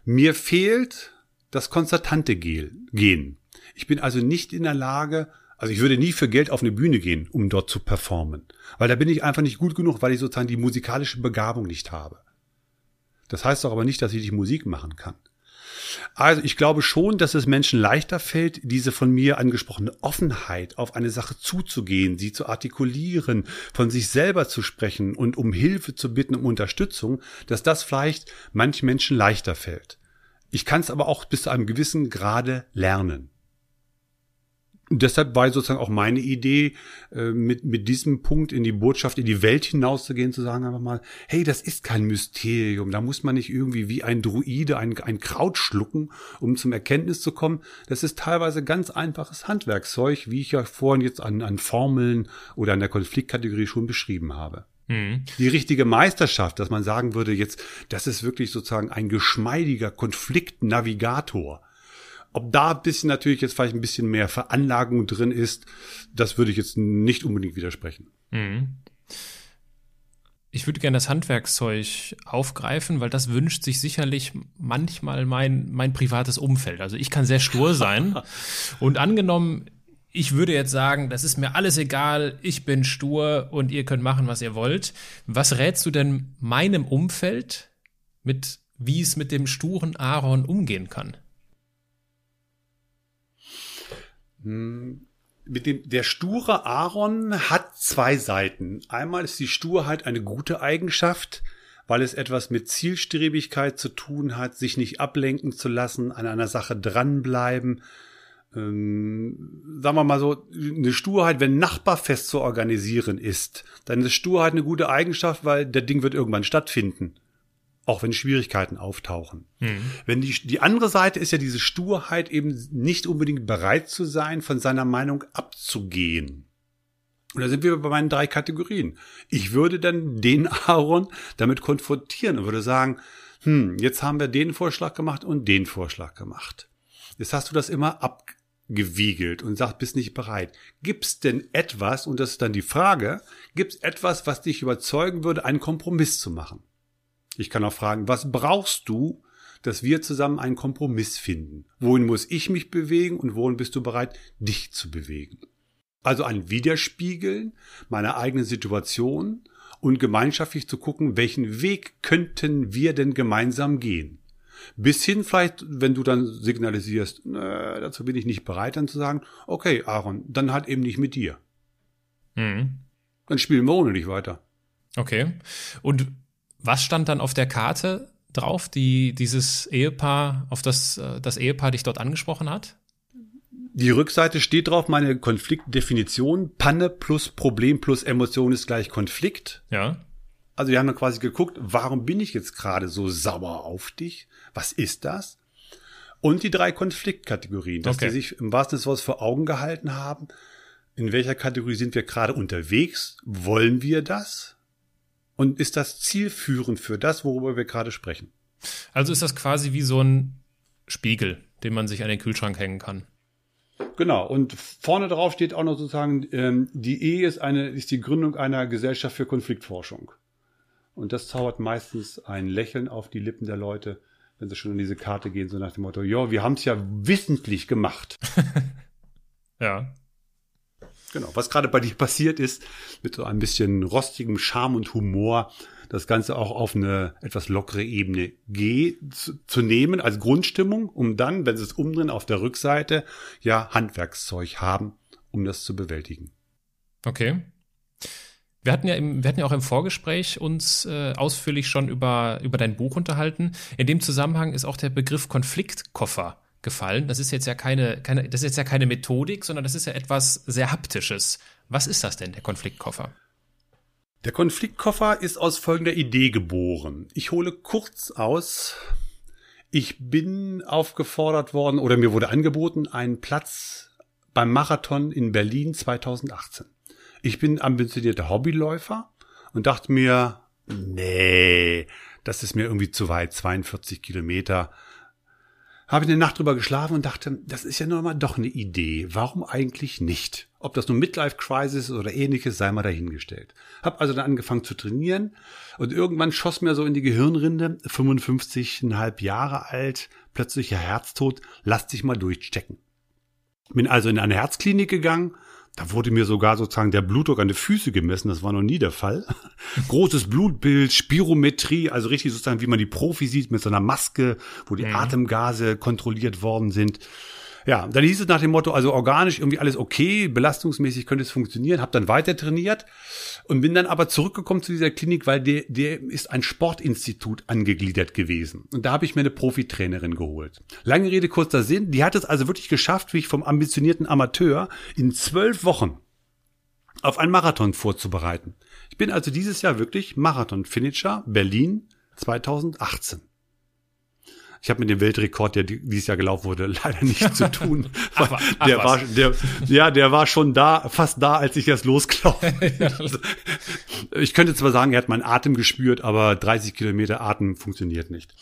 Mir fehlt das konzertante Gehen. Ich bin also nicht in der Lage, also ich würde nie für Geld auf eine Bühne gehen, um dort zu performen. Weil da bin ich einfach nicht gut genug, weil ich sozusagen die musikalische Begabung nicht habe. Das heißt doch aber nicht, dass ich nicht Musik machen kann. Also ich glaube schon, dass es Menschen leichter fällt, diese von mir angesprochene Offenheit auf eine Sache zuzugehen, sie zu artikulieren, von sich selber zu sprechen und um Hilfe zu bitten, um Unterstützung, dass das vielleicht manchen Menschen leichter fällt. Ich kann es aber auch bis zu einem gewissen Grade lernen. Deshalb war sozusagen auch meine Idee, äh, mit, mit diesem Punkt in die Botschaft, in die Welt hinauszugehen, zu sagen einfach mal, hey, das ist kein Mysterium, da muss man nicht irgendwie wie ein Druide ein, ein Kraut schlucken, um zum Erkenntnis zu kommen. Das ist teilweise ganz einfaches Handwerkszeug, wie ich ja vorhin jetzt an, an Formeln oder an der Konfliktkategorie schon beschrieben habe. Mhm. Die richtige Meisterschaft, dass man sagen würde, jetzt, das ist wirklich sozusagen ein geschmeidiger Konfliktnavigator. Ob da ein bisschen natürlich jetzt vielleicht ein bisschen mehr Veranlagung drin ist, das würde ich jetzt nicht unbedingt widersprechen. Mhm. Ich würde gerne das Handwerkszeug aufgreifen, weil das wünscht sich sicherlich manchmal mein, mein privates Umfeld. Also ich kann sehr stur sein. und angenommen, ich würde jetzt sagen, das ist mir alles egal, ich bin stur und ihr könnt machen, was ihr wollt. Was rätst du denn meinem Umfeld mit, wie es mit dem sturen Aaron umgehen kann? Hm, mit dem, der sture Aaron hat zwei Seiten. Einmal ist die Sturheit eine gute Eigenschaft, weil es etwas mit Zielstrebigkeit zu tun hat, sich nicht ablenken zu lassen, an einer Sache dranbleiben. Ähm, sagen wir mal so, eine Sturheit, wenn Nachbarfest zu organisieren ist, dann ist Sturheit eine gute Eigenschaft, weil der Ding wird irgendwann stattfinden auch wenn Schwierigkeiten auftauchen. Mhm. Wenn die, die andere Seite ist ja diese Sturheit, eben nicht unbedingt bereit zu sein, von seiner Meinung abzugehen. Und da sind wir bei meinen drei Kategorien. Ich würde dann den Aaron damit konfrontieren und würde sagen, hm, jetzt haben wir den Vorschlag gemacht und den Vorschlag gemacht. Jetzt hast du das immer abgewiegelt und sagst, bist nicht bereit. Gibt's denn etwas, und das ist dann die Frage, gibt's etwas, was dich überzeugen würde, einen Kompromiss zu machen? Ich kann auch fragen, was brauchst du, dass wir zusammen einen Kompromiss finden? Wohin muss ich mich bewegen und wohin bist du bereit, dich zu bewegen? Also ein Widerspiegeln meiner eigenen Situation und gemeinschaftlich zu gucken, welchen Weg könnten wir denn gemeinsam gehen? Bis hin vielleicht, wenn du dann signalisierst, äh, dazu bin ich nicht bereit, dann zu sagen, okay, Aaron, dann halt eben nicht mit dir. Mhm. Dann spielen wir ohne dich weiter. Okay. Und was stand dann auf der Karte drauf, die dieses Ehepaar, auf das äh, das Ehepaar dich dort angesprochen hat? Die Rückseite steht drauf, meine Konfliktdefinition. Panne plus Problem plus Emotion ist gleich Konflikt. Ja. Also wir haben dann quasi geguckt, warum bin ich jetzt gerade so sauer auf dich? Was ist das? Und die drei Konfliktkategorien, dass okay. die sich im wahrsten Sinne vor Augen gehalten haben. In welcher Kategorie sind wir gerade unterwegs? Wollen wir das? Und ist das zielführend für das, worüber wir gerade sprechen? Also ist das quasi wie so ein Spiegel, den man sich an den Kühlschrank hängen kann. Genau. Und vorne drauf steht auch noch sozusagen, ähm, die Ehe ist eine, ist die Gründung einer Gesellschaft für Konfliktforschung. Und das zaubert meistens ein Lächeln auf die Lippen der Leute, wenn sie schon in diese Karte gehen, so nach dem Motto, ja, wir haben es ja wissentlich gemacht. ja. Genau, was gerade bei dir passiert ist, mit so ein bisschen rostigem Charme und Humor, das Ganze auch auf eine etwas lockere Ebene G zu, nehmen als Grundstimmung, um dann, wenn sie es umdrehen, auf der Rückseite ja Handwerkszeug haben, um das zu bewältigen. Okay. Wir hatten ja im, wir hatten ja auch im Vorgespräch uns äh, ausführlich schon über, über dein Buch unterhalten. In dem Zusammenhang ist auch der Begriff Konfliktkoffer gefallen. Das ist jetzt ja keine, keine, das ist jetzt ja keine Methodik, sondern das ist ja etwas sehr haptisches. Was ist das denn, der Konfliktkoffer? Der Konfliktkoffer ist aus folgender Idee geboren. Ich hole kurz aus. Ich bin aufgefordert worden oder mir wurde angeboten, einen Platz beim Marathon in Berlin 2018. Ich bin ambitionierter Hobbyläufer und dachte mir, nee, das ist mir irgendwie zu weit, 42 Kilometer habe ich eine Nacht drüber geschlafen und dachte, das ist ja nur mal doch eine Idee. Warum eigentlich nicht? Ob das nun Midlife Crisis oder ähnliches, sei mal dahingestellt. Hab also dann angefangen zu trainieren und irgendwann schoss mir so in die Gehirnrinde, 55,5 Jahre alt, plötzlicher Herztod, lass dich mal durchchecken. Bin also in eine Herzklinik gegangen, da wurde mir sogar sozusagen der Blutdruck an die Füße gemessen. Das war noch nie der Fall. Großes Blutbild, Spirometrie, also richtig sozusagen, wie man die Profi sieht, mit so einer Maske, wo die mhm. Atemgase kontrolliert worden sind. Ja, dann hieß es nach dem Motto, also organisch irgendwie alles okay, belastungsmäßig könnte es funktionieren, habe dann weiter trainiert und bin dann aber zurückgekommen zu dieser Klinik, weil der, der ist ein Sportinstitut angegliedert gewesen. Und da habe ich mir eine Profitrainerin geholt. Lange Rede, kurzer Sinn, die hat es also wirklich geschafft, wie ich vom ambitionierten Amateur in zwölf Wochen auf einen Marathon vorzubereiten. Ich bin also dieses Jahr wirklich Marathon-Finisher Berlin 2018. Ich habe mit dem Weltrekord, der dieses Jahr gelaufen wurde, leider nichts zu tun. Ach, ach, der war, der, ja, der war schon da, fast da, als ich erst losgelaufen bin. Ich könnte zwar sagen, er hat meinen Atem gespürt, aber 30 Kilometer Atem funktioniert nicht.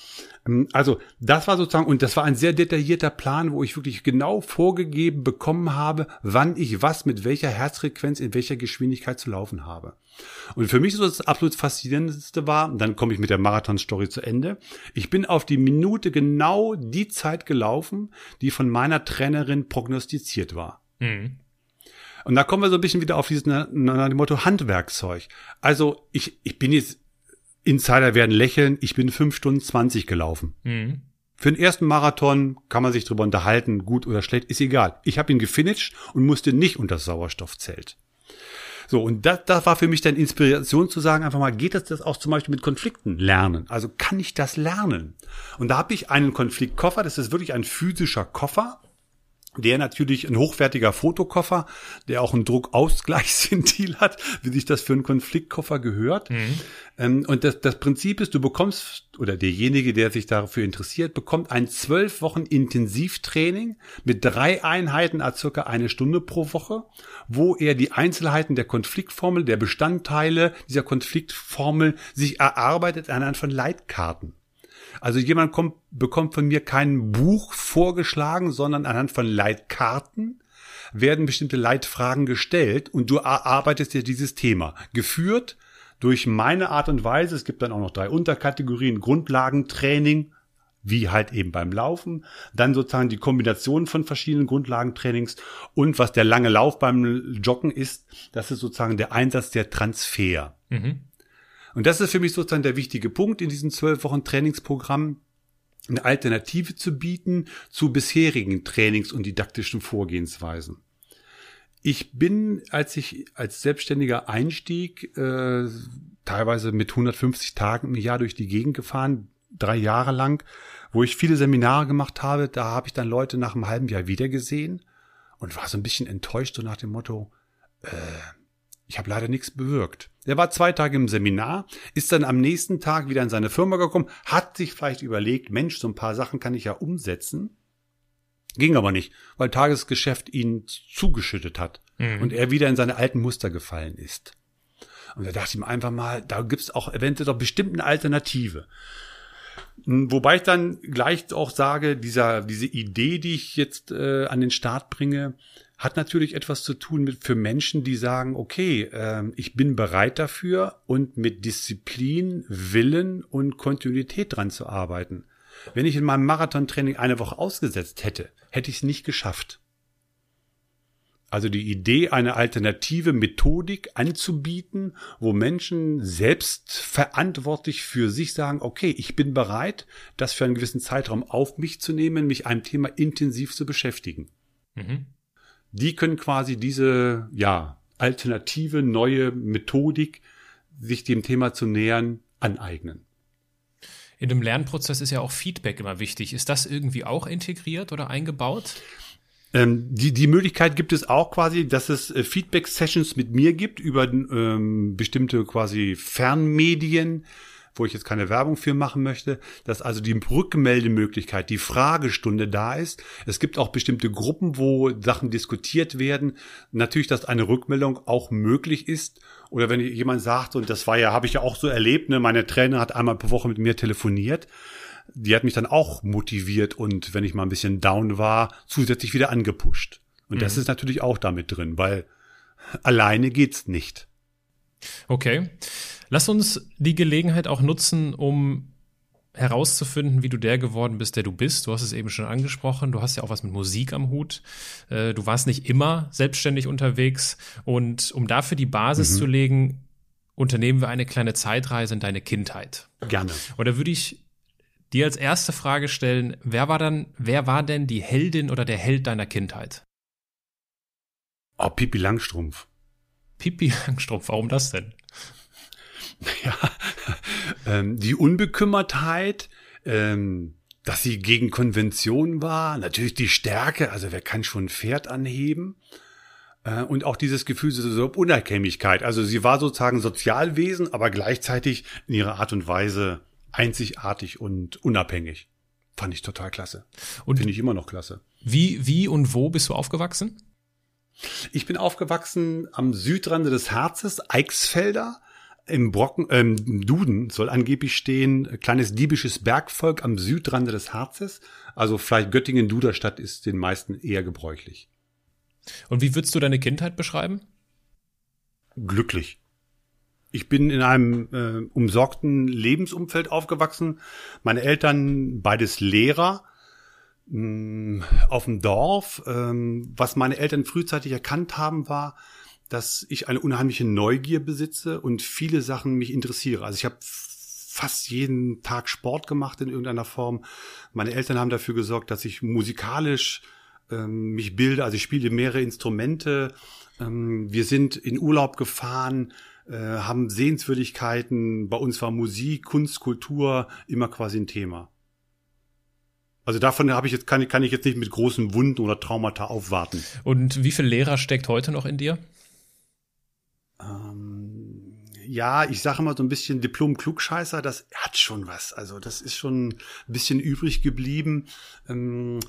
Ähm, Also, das war sozusagen, und das war ein sehr detaillierter Plan, wo ich wirklich genau vorgegeben bekommen habe, wann ich was mit welcher Herzfrequenz in welcher Geschwindigkeit zu laufen habe. Und für mich so das absolut faszinierendste war, und dann komme ich mit der Marathon-Story zu Ende. Ich bin auf die Minute genau die Zeit gelaufen, die von meiner Trainerin prognostiziert war. Mhm. Und da kommen wir so ein bisschen wieder auf dieses na, na, Motto Handwerkzeug. Also ich, ich bin jetzt, Insider werden lächeln, ich bin fünf Stunden zwanzig gelaufen. Mhm. Für den ersten Marathon kann man sich drüber unterhalten, gut oder schlecht, ist egal. Ich habe ihn gefinisht und musste nicht unter das Sauerstoffzelt. So, und das, das war für mich dann Inspiration zu sagen, einfach mal, geht das, das auch zum Beispiel mit Konflikten lernen? Also kann ich das lernen? Und da habe ich einen Konfliktkoffer, das ist wirklich ein physischer Koffer, der natürlich ein hochwertiger Fotokoffer, der auch ein Druckausgleichsventil hat, wie sich das für einen Konfliktkoffer gehört. Ähm, und das, das Prinzip ist, du bekommst, oder derjenige, der sich dafür interessiert, bekommt ein zwölf Wochen Intensivtraining mit drei Einheiten a circa eine Stunde pro Woche, wo er die Einzelheiten der Konfliktformel, der Bestandteile dieser Konfliktformel sich erarbeitet anhand von Leitkarten. Also jemand kommt, bekommt von mir kein Buch vorgeschlagen, sondern anhand von Leitkarten werden bestimmte Leitfragen gestellt und du erarbeitest dir dieses Thema. Geführt durch meine Art und Weise. Es gibt dann auch noch drei Unterkategorien. Grundlagentraining, wie halt eben beim Laufen. Dann sozusagen die Kombination von verschiedenen Grundlagentrainings und was der lange Lauf beim Joggen ist, das ist sozusagen der Einsatz der Transfer. Mhm. Und das ist für mich sozusagen der wichtige Punkt in diesem zwölf Wochen Trainingsprogramm, eine Alternative zu bieten zu bisherigen Trainings- und didaktischen Vorgehensweisen. Ich bin, als ich als Selbstständiger einstieg, äh, teilweise mit 150 Tagen im Jahr durch die Gegend gefahren, drei Jahre lang, wo ich viele Seminare gemacht habe. Da habe ich dann Leute nach einem halben Jahr wiedergesehen und war so ein bisschen enttäuscht, so nach dem Motto, äh, ich habe leider nichts bewirkt. Der war zwei Tage im Seminar, ist dann am nächsten Tag wieder in seine Firma gekommen, hat sich vielleicht überlegt, Mensch, so ein paar Sachen kann ich ja umsetzen. Ging aber nicht, weil Tagesgeschäft ihn zugeschüttet hat Mhm. und er wieder in seine alten Muster gefallen ist. Und da dachte ich mir einfach mal, da gibt's auch eventuell doch bestimmt eine Alternative. Hm, Wobei ich dann gleich auch sage, dieser, diese Idee, die ich jetzt äh, an den Start bringe, hat natürlich etwas zu tun mit für Menschen, die sagen, okay, ähm, ich bin bereit dafür und mit Disziplin, Willen und Kontinuität dran zu arbeiten. Wenn ich in meinem Marathontraining eine Woche ausgesetzt hätte, hätte ich es nicht geschafft. Also die Idee, eine alternative Methodik anzubieten, wo Menschen selbst verantwortlich für sich sagen, okay, ich bin bereit, das für einen gewissen Zeitraum auf mich zu nehmen, mich einem Thema intensiv zu beschäftigen. Mhm. Die können quasi diese, ja, alternative, neue Methodik, sich dem Thema zu nähern, aneignen. In dem Lernprozess ist ja auch Feedback immer wichtig. Ist das irgendwie auch integriert oder eingebaut? Ähm, die, die Möglichkeit gibt es auch quasi, dass es äh, Feedback-Sessions mit mir gibt über ähm, bestimmte quasi Fernmedien, wo ich jetzt keine Werbung für machen möchte, dass also die Rückmeldemöglichkeit, die Fragestunde da ist. Es gibt auch bestimmte Gruppen, wo Sachen diskutiert werden. Natürlich, dass eine Rückmeldung auch möglich ist. Oder wenn jemand sagt, und das war ja, habe ich ja auch so erlebt, ne, meine Trainer hat einmal pro Woche mit mir telefoniert. Die hat mich dann auch motiviert und wenn ich mal ein bisschen down war, zusätzlich wieder angepusht. Und das ist natürlich auch damit drin, weil alleine geht's nicht. Okay. Lass uns die Gelegenheit auch nutzen, um herauszufinden, wie du der geworden bist, der du bist. Du hast es eben schon angesprochen. Du hast ja auch was mit Musik am Hut. Äh, Du warst nicht immer selbstständig unterwegs. Und um dafür die Basis zu legen, unternehmen wir eine kleine Zeitreise in deine Kindheit. Gerne. Da würde ich dir als erste Frage stellen, wer war dann, wer war denn die Heldin oder der Held deiner Kindheit? Oh, Pipi Langstrumpf. Pippi Langstrumpf, warum das denn? Ja, ähm, die Unbekümmertheit, ähm, dass sie gegen Konvention war, natürlich die Stärke, also wer kann schon ein Pferd anheben? Äh, Und auch dieses Gefühl so so Unerkennlichkeit. Also sie war sozusagen Sozialwesen, aber gleichzeitig in ihrer Art und Weise einzigartig und unabhängig. Fand ich total klasse. Und Finde ich immer noch klasse. wie, wie und wo bist du aufgewachsen? Ich bin aufgewachsen am Südrand des Harzes, Eichsfelder. Im Brocken, ähm, im Duden soll angeblich stehen, äh, kleines diebisches Bergvolk am Südrand des Harzes. Also vielleicht Göttingen-Duderstadt ist den meisten eher gebräuchlich. Und wie würdest du deine Kindheit beschreiben? glücklich. Ich bin in einem äh, umsorgten Lebensumfeld aufgewachsen. Meine Eltern, beides Lehrer mh, auf dem Dorf. Ähm, was meine Eltern frühzeitig erkannt haben, war, dass ich eine unheimliche Neugier besitze und viele Sachen mich interessiere. Also ich habe fast jeden Tag Sport gemacht in irgendeiner Form. Meine Eltern haben dafür gesorgt, dass ich musikalisch ähm, mich bilde. Also ich spiele mehrere Instrumente. Ähm, wir sind in Urlaub gefahren, äh, haben Sehenswürdigkeiten. Bei uns war Musik, Kunst, Kultur immer quasi ein Thema. Also davon habe ich jetzt kann, kann ich jetzt nicht mit großen Wunden oder Traumata aufwarten. Und wie viel Lehrer steckt heute noch in dir? Ähm, ja, ich sage mal so ein bisschen Diplom-Klugscheißer, das hat schon was. Also das ist schon ein bisschen übrig geblieben. Ähm,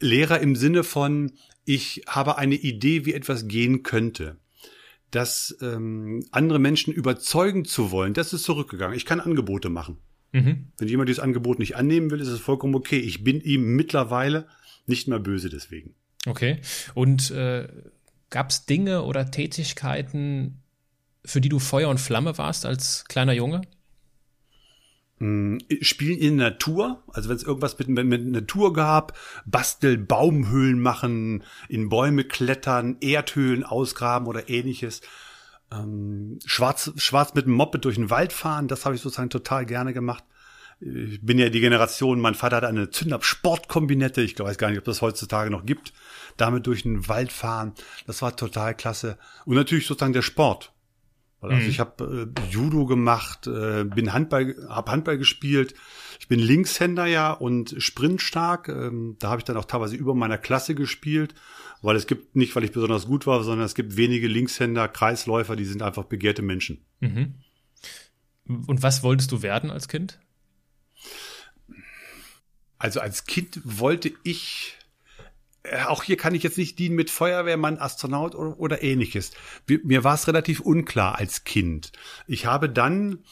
Lehrer im Sinne von, ich habe eine Idee, wie etwas gehen könnte. Das ähm, andere Menschen überzeugen zu wollen, das ist zurückgegangen. Ich kann Angebote machen. Mhm. Wenn jemand dieses Angebot nicht annehmen will, ist es vollkommen okay. Ich bin ihm mittlerweile nicht mehr böse deswegen. Okay. Und äh, gab es Dinge oder Tätigkeiten, für die du Feuer und Flamme warst als kleiner Junge? Mm, Spielen in Natur, also wenn es irgendwas mit, mit, mit Natur gab, Bastel, Baumhöhlen machen, in Bäume klettern, Erdhöhlen ausgraben oder ähnliches. Ähm, schwarz, schwarz mit dem Moped durch den Wald fahren, das habe ich sozusagen total gerne gemacht. Ich bin ja die Generation, mein Vater hat eine Zündab-Sportkombinette, ich weiß gar nicht, ob das heutzutage noch gibt, damit durch den Wald fahren, das war total klasse. Und natürlich sozusagen der Sport. Also Mhm. ich habe äh, Judo gemacht, äh, bin Handball, habe Handball gespielt. Ich bin Linkshänder ja und sprintstark. Ähm, da habe ich dann auch teilweise über meiner Klasse gespielt, weil es gibt nicht, weil ich besonders gut war, sondern es gibt wenige Linkshänder, Kreisläufer, die sind einfach begehrte Menschen. Mhm. Und was wolltest du werden als Kind? Also als Kind wollte ich, auch hier kann ich jetzt nicht dienen mit Feuerwehrmann, Astronaut oder, oder ähnliches. Mir war es relativ unklar als Kind. Ich habe dann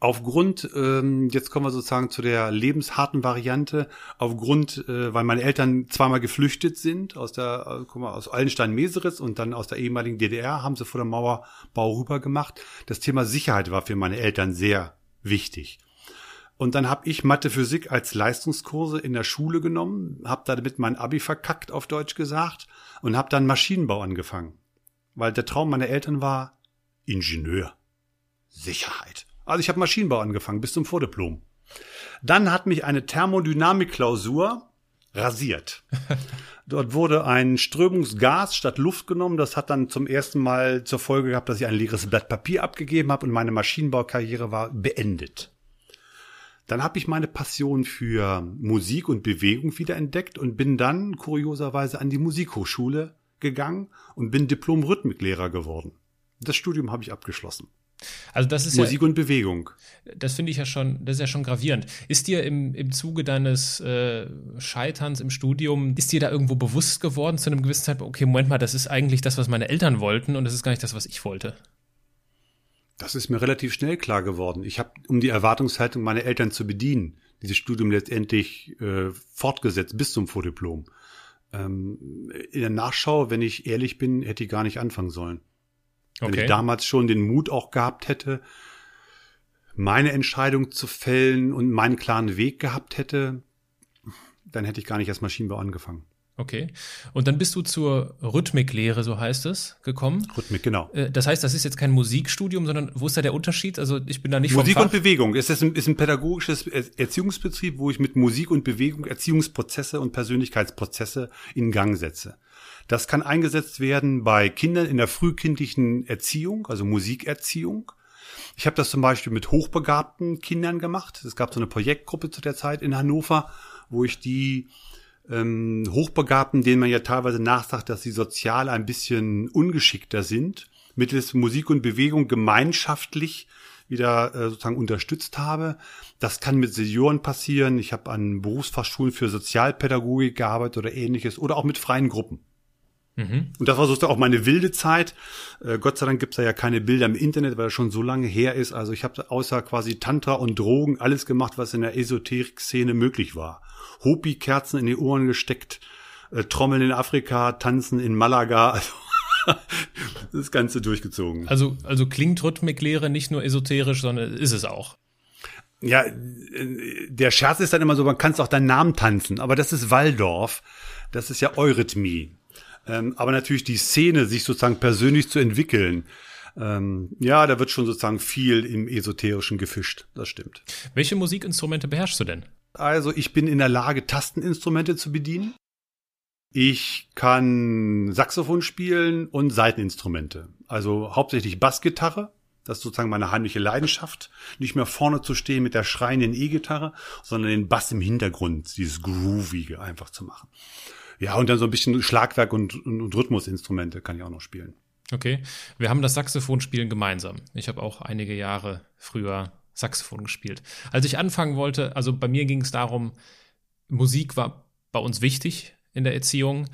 aufgrund, ähm, jetzt kommen wir sozusagen zu der lebensharten Variante, aufgrund, äh, weil meine Eltern zweimal geflüchtet sind aus der, äh, guck mal, aus Allenstein-Meseritz und dann aus der ehemaligen DDR, haben sie vor der Mauerbau rüber gemacht. Das Thema Sicherheit war für meine Eltern sehr wichtig. Und dann habe ich Mathe Physik als Leistungskurse in der Schule genommen, habe damit mein Abi verkackt auf Deutsch gesagt und habe dann Maschinenbau angefangen, weil der Traum meiner Eltern war Ingenieur, Sicherheit. Also ich habe Maschinenbau angefangen bis zum Vordiplom. Dann hat mich eine Thermodynamikklausur rasiert. Dort wurde ein Strömungsgas statt Luft genommen. Das hat dann zum ersten Mal zur Folge gehabt, dass ich ein leeres Blatt Papier abgegeben habe und meine Maschinenbaukarriere war beendet. Dann habe ich meine Passion für Musik und Bewegung wiederentdeckt und bin dann kurioserweise an die Musikhochschule gegangen und bin Diplom-Rhythmiklehrer geworden. Das Studium habe ich abgeschlossen. Also das ist Musik und Bewegung. ja, das finde ich ja schon, das ist ja schon gravierend. Ist dir im, im Zuge deines äh, Scheiterns im Studium, ist dir da irgendwo bewusst geworden zu einem gewissen Zeitpunkt, okay, Moment mal, das ist eigentlich das, was meine Eltern wollten und das ist gar nicht das, was ich wollte. Das ist mir relativ schnell klar geworden. Ich habe, um die Erwartungshaltung meiner Eltern zu bedienen, dieses Studium letztendlich äh, fortgesetzt bis zum Vordiplom. Ähm, in der Nachschau, wenn ich ehrlich bin, hätte ich gar nicht anfangen sollen. Wenn Okay. ich damals schon den Mut auch gehabt hätte, meine Entscheidung zu fällen und meinen klaren Weg gehabt hätte, dann hätte ich gar nicht erst Maschinenbau angefangen. Okay. Und dann bist du zur Rhythmiklehre, so heißt es, gekommen. Rhythmik, genau. Äh, Das heißt, das ist jetzt kein Musikstudium, sondern wo ist da der Unterschied? Also ich bin da nicht Musik und. Bewegung. Es ist ein, ist ein pädagogisches Er- Erziehungsbetrieb, wo ich mit Musik und Bewegung Erziehungsprozesse und Persönlichkeitsprozesse in Gang setze. Das kann eingesetzt werden bei Kindern in der frühkindlichen Erziehung, also Musikerziehung. Ich habe das zum Beispiel mit hochbegabten Kindern gemacht. Es gab so eine Projektgruppe zu der Zeit in Hannover, wo ich die ähm, Hochbegabten, denen man ja teilweise nachsagt, dass sie sozial ein bisschen ungeschickter sind, mittels Musik und Bewegung gemeinschaftlich wieder äh, sozusagen unterstützt habe. Das kann mit Senioren passieren. Ich habe an Berufsfachschulen für Sozialpädagogik gearbeitet oder ähnliches oder auch mit freien Gruppen. Mhm. Und das war sozusagen auch meine wilde Zeit. Äh, Gott sei Dank gibt's da ja keine Bilder im Internet, weil das schon so lange her ist. Also ich habe außer quasi Tantra und Drogen alles gemacht, was in der Esoterik-Szene möglich war. Hopi-Kerzen in die Ohren gesteckt, äh, Trommeln in Afrika, Tanzen in Malaga. Also das Ganze durchgezogen. Also, also klingt Rhythmiklehre nicht nur esoterisch, sondern ist es auch. Ja, der Scherz ist dann immer so, man kann es auch deinen Namen tanzen, aber das ist Waldorf. Das ist ja Eurythmie. Ähm, aber natürlich die Szene, sich sozusagen persönlich zu entwickeln. Ähm, ja, da wird schon sozusagen viel im Esoterischen gefischt. Das stimmt. Welche Musikinstrumente beherrschst du denn? Also ich bin in der Lage, Tasteninstrumente zu bedienen. Ich kann Saxophon spielen und Saiteninstrumente. Also hauptsächlich Bassgitarre. Das ist sozusagen meine heimliche Leidenschaft. Nicht mehr vorne zu stehen mit der schreienden E-Gitarre, sondern den Bass im Hintergrund, dieses Groovige einfach zu machen. Ja, und dann so ein bisschen Schlagwerk und, und, und Rhythmusinstrumente kann ich auch noch spielen. Okay. Wir haben das Saxophonspielen gemeinsam. Ich habe auch einige Jahre früher Saxophon gespielt. Als ich anfangen wollte, also bei mir ging es darum, Musik war bei uns wichtig in der Erziehung.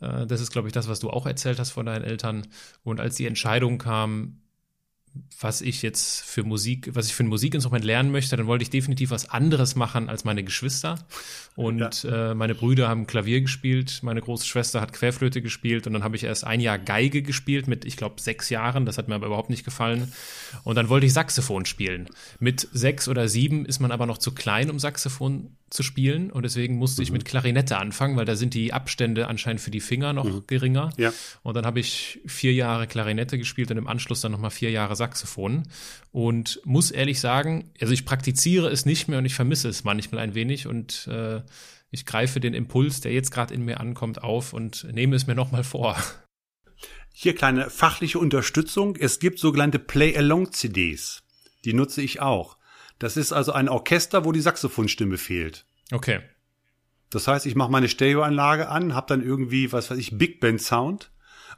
Äh, das ist, glaube ich, das, was du auch erzählt hast von deinen Eltern. Und als die Entscheidung kam, was ich jetzt für Musik, was ich für ein Musikinstrument lernen möchte, dann wollte ich definitiv was anderes machen als meine Geschwister. Und ja. äh, meine Brüder haben Klavier gespielt, meine große Schwester hat Querflöte gespielt und dann habe ich erst ein Jahr Geige gespielt mit, ich glaube, sechs Jahren. Das hat mir aber überhaupt nicht gefallen. Und dann wollte ich Saxophon spielen. Mit sechs oder sieben ist man aber noch zu klein, um Saxophon zu spielen und deswegen musste mhm. ich mit Klarinette anfangen, weil da sind die Abstände anscheinend für die Finger noch mhm. geringer. Ja. Und dann habe ich vier Jahre Klarinette gespielt und im Anschluss dann nochmal vier Jahre Saxophon und muss ehrlich sagen, also ich praktiziere es nicht mehr und ich vermisse es manchmal ein wenig und äh, ich greife den Impuls, der jetzt gerade in mir ankommt, auf und nehme es mir nochmal vor. Hier kleine fachliche Unterstützung. Es gibt sogenannte Play-Along-CDs. Die nutze ich auch. Das ist also ein Orchester, wo die Saxophonstimme fehlt. Okay. Das heißt, ich mache meine Stereoanlage an, habe dann irgendwie, was weiß ich, Big Band Sound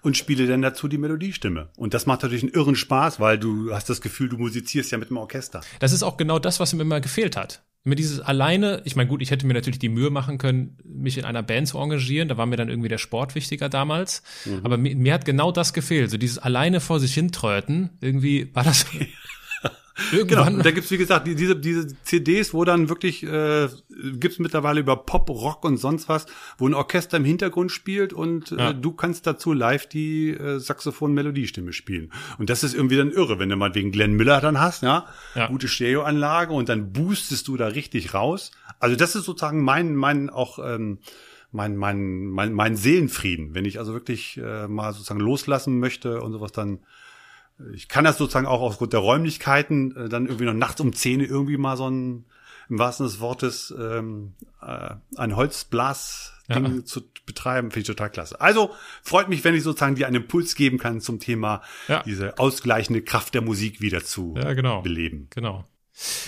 und spiele dann dazu die Melodiestimme. Und das macht natürlich einen irren Spaß, weil du hast das Gefühl, du musizierst ja mit dem Orchester. Das ist auch genau das, was mir immer gefehlt hat. Mir dieses alleine, ich meine, gut, ich hätte mir natürlich die Mühe machen können, mich in einer Band zu engagieren. Da war mir dann irgendwie der Sport wichtiger damals. Mhm. Aber mir, mir, hat genau das gefehlt. So dieses alleine vor sich hintröten. Irgendwie war das. Irgendwann. Genau, da gibt's wie gesagt diese, diese CDs, wo dann wirklich äh, gibt's mittlerweile über Pop, Rock und sonst was, wo ein Orchester im Hintergrund spielt und äh, ja. äh, du kannst dazu live die äh, Saxophon-Melodiestimme spielen. Und das ist irgendwie dann irre, wenn du mal wegen Glenn Miller dann hast, ja, ja. gute Stereoanlage und dann boostest du da richtig raus. Also das ist sozusagen mein, mein auch ähm, mein, mein, mein, mein Seelenfrieden. Wenn ich also wirklich äh, mal sozusagen loslassen möchte und sowas, dann ich kann das sozusagen auch aufgrund der Räumlichkeiten äh, dann irgendwie noch nachts um zehn irgendwie mal so ein, im wahrsten des Wortes, ähm, äh, ein Holzblas-Ding ja. zu betreiben, finde ich total klasse. Also freut mich, wenn ich sozusagen dir einen Impuls geben kann zum Thema ja. diese ausgleichende Kraft der Musik wieder zu ja, genau. beleben. Genau.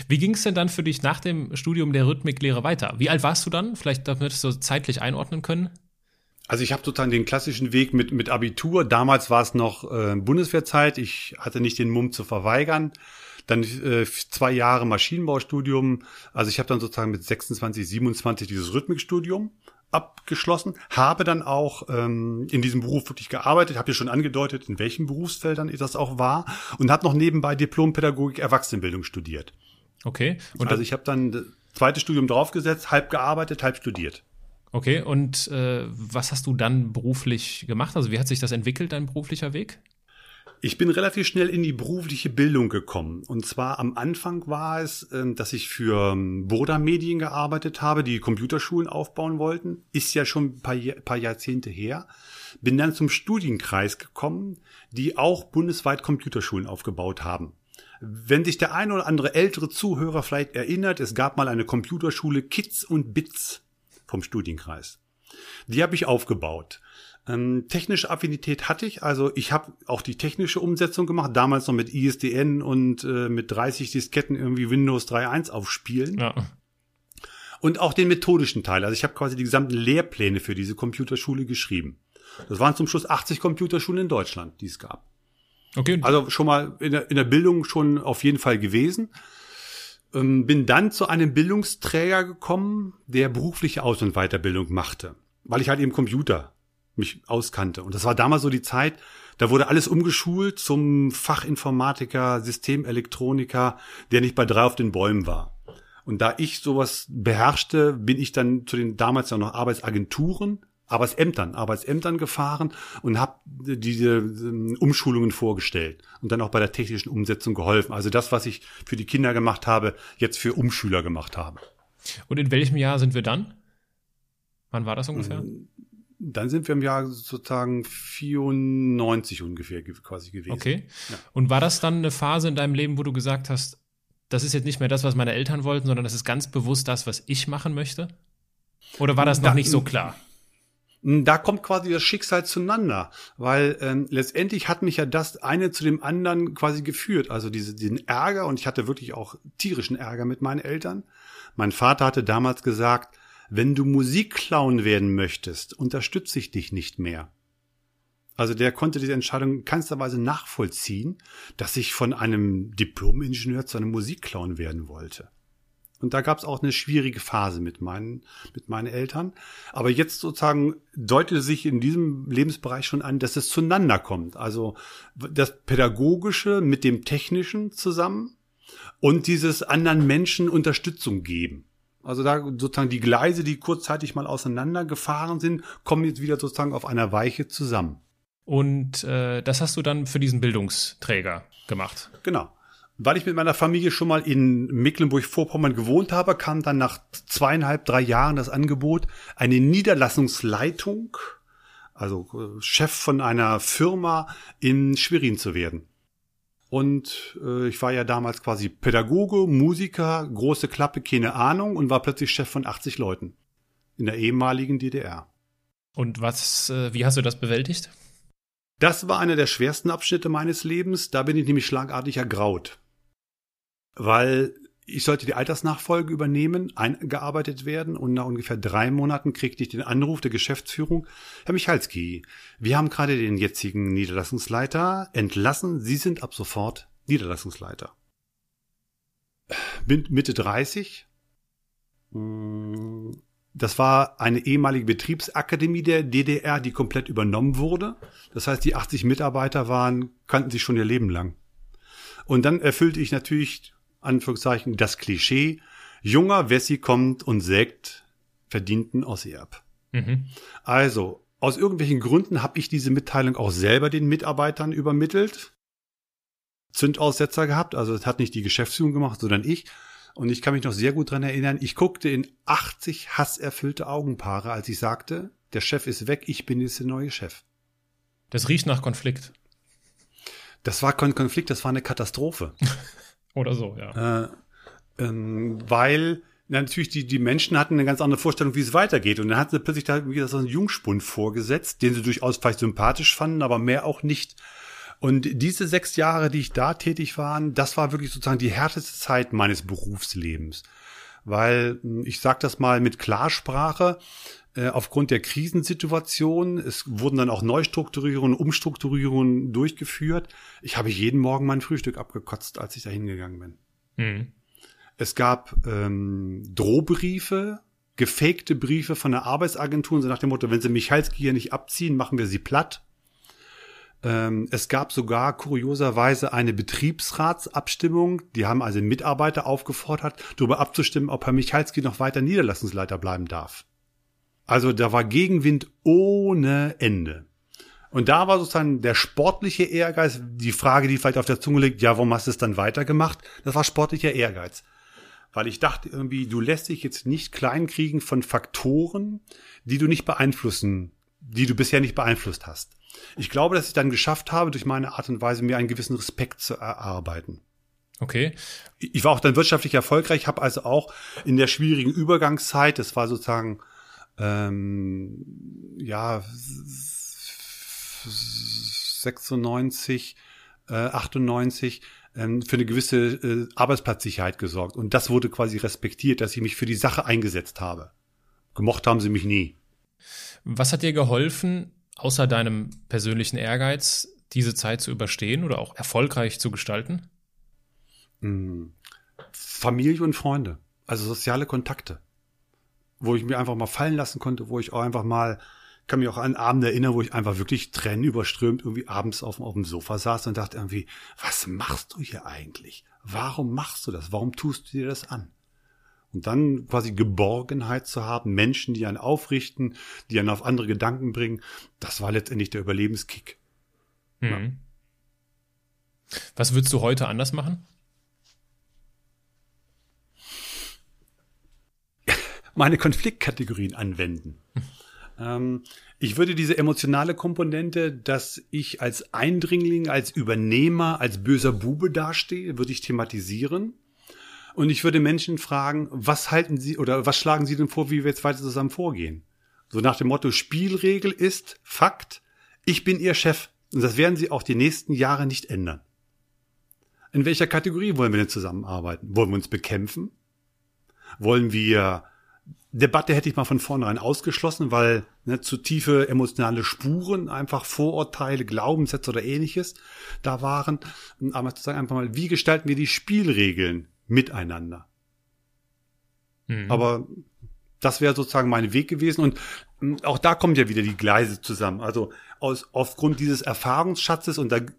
Wie ging es denn dann für dich nach dem Studium der Rhythmiklehre weiter? Wie alt warst du dann? Vielleicht damit das so zeitlich einordnen können. Also ich habe sozusagen den klassischen Weg mit, mit Abitur. Damals war es noch äh, Bundeswehrzeit. Ich hatte nicht den Mumm zu verweigern. Dann äh, zwei Jahre Maschinenbaustudium. Also ich habe dann sozusagen mit 26, 27 dieses Rhythmikstudium abgeschlossen, habe dann auch ähm, in diesem Beruf wirklich gearbeitet, habe ja schon angedeutet, in welchen Berufsfeldern das auch war und habe noch nebenbei Diplompädagogik Erwachsenenbildung studiert. Okay. Und also ich habe dann zweites Studium draufgesetzt, halb gearbeitet, halb studiert. Okay, und äh, was hast du dann beruflich gemacht? Also wie hat sich das entwickelt, dein beruflicher Weg? Ich bin relativ schnell in die berufliche Bildung gekommen. Und zwar am Anfang war es, ähm, dass ich für ähm, Burda Medien gearbeitet habe, die Computerschulen aufbauen wollten. Ist ja schon ein paar, paar Jahrzehnte her. Bin dann zum Studienkreis gekommen, die auch bundesweit Computerschulen aufgebaut haben. Wenn sich der ein oder andere ältere Zuhörer vielleicht erinnert, es gab mal eine Computerschule Kids und Bits vom Studienkreis. Die habe ich aufgebaut. Ähm, technische Affinität hatte ich, also ich habe auch die technische Umsetzung gemacht, damals noch mit ISDN und äh, mit 30 Disketten irgendwie Windows 3.1 aufspielen. Ja. Und auch den methodischen Teil. Also ich habe quasi die gesamten Lehrpläne für diese Computerschule geschrieben. Das waren zum Schluss 80 Computerschulen in Deutschland, die es gab. Okay. Also schon mal in der, in der Bildung schon auf jeden Fall gewesen. Ähm, bin dann zu einem Bildungsträger gekommen, der berufliche Aus- und Weiterbildung machte, weil ich halt eben Computer mich auskannte. Und das war damals so die Zeit, da wurde alles umgeschult zum Fachinformatiker, Systemelektroniker, der nicht bei drei auf den Bäumen war. Und da ich sowas beherrschte, bin ich dann zu den damals ja noch Arbeitsagenturen Arbeitsämtern, Arbeitsämtern gefahren und habe diese ähm, Umschulungen vorgestellt und dann auch bei der technischen Umsetzung geholfen. Also das, was ich für die Kinder gemacht habe, jetzt für Umschüler gemacht habe. Und in welchem Jahr sind wir dann? Wann war das ungefähr? Ähm, dann sind wir im Jahr sozusagen 94 ungefähr quasi gewesen. Okay. Ja. Und war das dann eine Phase in deinem Leben, wo du gesagt hast, das ist jetzt nicht mehr das, was meine Eltern wollten, sondern das ist ganz bewusst das, was ich machen möchte? Oder war das noch da, nicht so klar? Hm, da kommt quasi das Schicksal zueinander, weil ähm, letztendlich hat mich ja das eine zu dem anderen quasi geführt. Also diese, diesen Ärger und ich hatte wirklich auch tierischen Ärger mit meinen Eltern. Mein Vater hatte damals gesagt, wenn du Musikclown werden möchtest, unterstütze ich dich nicht mehr. Also der konnte diese Entscheidung in keinster Weise nachvollziehen, dass ich von einem Diplom-Ingenieur zu einem Musikclown werden wollte. Und da gab es auch eine schwierige Phase mit meinen, mit meinen Eltern. Aber jetzt sozusagen deutete sich in diesem Lebensbereich schon an, dass es zueinander kommt. Also das Pädagogische mit dem Technischen zusammen und dieses anderen Menschen Unterstützung geben. Also da sozusagen die Gleise, die kurzzeitig mal auseinandergefahren sind, kommen jetzt wieder sozusagen auf einer Weiche zusammen. Und äh, das hast du dann für diesen Bildungsträger gemacht. Genau. Weil ich mit meiner Familie schon mal in Mecklenburg-Vorpommern gewohnt habe, kam dann nach zweieinhalb, drei Jahren das Angebot, eine Niederlassungsleitung, also äh, Chef von einer Firma in Schwerin zu werden. Und äh, ich war ja damals quasi Pädagoge, Musiker, große Klappe, keine Ahnung und war plötzlich Chef von 80 Leuten in der ehemaligen DDR. Und was, äh, wie hast du das bewältigt? Das war einer der schwersten Abschnitte meines Lebens. Da bin ich nämlich schlagartig ergraut weil ich sollte die Altersnachfolge übernehmen, eingearbeitet werden und nach ungefähr drei Monaten kriegte ich den Anruf der Geschäftsführung, Herr Michalski, wir haben gerade den jetzigen Niederlassungsleiter entlassen, Sie sind ab sofort Niederlassungsleiter. Bin Mitte 30. Das war eine ehemalige Betriebsakademie der DDR, die komplett übernommen wurde. Das heißt, die 80 Mitarbeiter waren, kannten sich schon ihr Leben lang. Und dann erfüllte ich natürlich Anführungszeichen, das Klischee, junger Wessi kommt und sägt verdienten Ossi ab. Mhm. Also, aus irgendwelchen Gründen habe ich diese Mitteilung auch selber den Mitarbeitern übermittelt. Zündaussetzer gehabt, also das hat nicht die Geschäftsführung gemacht, sondern ich. Und ich kann mich noch sehr gut dran erinnern, ich guckte in 80 hasserfüllte Augenpaare, als ich sagte, der Chef ist weg, ich bin jetzt der neue Chef. Das riecht nach Konflikt. Das war kein Konflikt, das war eine Katastrophe. Oder so, ja. Äh, ähm, weil natürlich die, die Menschen hatten eine ganz andere Vorstellung, wie es weitergeht. Und dann hatten sie plötzlich da wieder so einen Jungspund vorgesetzt, den sie durchaus vielleicht sympathisch fanden, aber mehr auch nicht. Und diese sechs Jahre, die ich da tätig war, das war wirklich sozusagen die härteste Zeit meines Berufslebens. Weil, hm, ich sag das mal mit Klarsprache, äh, aufgrund der Krisensituation, es wurden dann auch Neustrukturierungen, Umstrukturierungen durchgeführt. Ich habe jeden Morgen mein Frühstück abgekotzt, als ich da hingegangen bin. Mhm. Es gab ähm, Drohbriefe, gefakte Briefe von der Arbeitsagentur, so nach dem Motto, wenn sie Michalski hier nicht abziehen, machen wir sie platt. Ähm, es gab sogar kurioserweise eine Betriebsratsabstimmung. Die haben also Mitarbeiter aufgefordert, darüber abzustimmen, ob Herr Michalski noch weiter Niederlassungsleiter bleiben darf. Also da war Gegenwind ohne Ende. Und da war sozusagen der sportliche Ehrgeiz, die Frage, die vielleicht auf der Zunge liegt, ja, warum hast du es dann weitergemacht? Das war sportlicher Ehrgeiz. Weil ich dachte irgendwie, du lässt dich jetzt nicht kleinkriegen von Faktoren, die du nicht beeinflussen, die du bisher nicht beeinflusst hast. Ich glaube, dass ich dann geschafft habe, durch meine Art und Weise mir einen gewissen Respekt zu erarbeiten. Okay. Ich war auch dann wirtschaftlich erfolgreich, habe also auch in der schwierigen Übergangszeit, das war sozusagen ähm, ja 96, äh, 98 ähm, für eine gewisse äh, Arbeitsplatzsicherheit gesorgt. Und das wurde quasi respektiert, dass ich mich für die Sache eingesetzt habe. Gemocht haben sie mich nie. Was hat dir geholfen, außer deinem persönlichen Ehrgeiz, diese Zeit zu überstehen oder auch erfolgreich zu gestalten? Hm. Familie und Freunde, also soziale Kontakte, wo ich mir einfach mal fallen lassen konnte, wo ich auch einfach mal, kann mich auch an Abende erinnern, wo ich einfach wirklich Tränen überströmt irgendwie abends auf, auf dem Sofa saß und dachte irgendwie, was machst du hier eigentlich? Warum machst du das? Warum tust du dir das an? Und dann quasi Geborgenheit zu haben, Menschen, die einen aufrichten, die einen auf andere Gedanken bringen, das war letztendlich der Überlebenskick. Mhm. Ja. Was würdest du heute anders machen? Meine Konfliktkategorien anwenden. ähm, ich würde diese emotionale Komponente, dass ich als Eindringling, als Übernehmer, als böser Bube dastehe, würde ich thematisieren. Und ich würde Menschen fragen, was halten Sie oder was schlagen Sie denn vor, wie wir jetzt weiter zusammen vorgehen? So nach dem Motto, Spielregel ist Fakt, ich bin Ihr Chef. Und das werden Sie auch die nächsten Jahre nicht ändern. In welcher Kategorie wollen wir denn zusammenarbeiten? Wollen wir uns bekämpfen? Wollen wir Debatte hätte ich mal von vornherein ausgeschlossen, weil ne, zu tiefe emotionale Spuren, einfach Vorurteile, Glaubenssätze oder ähnliches da waren. Aber zu sagen einfach mal, wie gestalten wir die Spielregeln miteinander. Mhm. Aber das wäre sozusagen mein Weg gewesen. Und hm, auch da kommen ja wieder die Gleise zusammen. Also aus, aufgrund dieses Erfahrungsschatzes, und da, äh,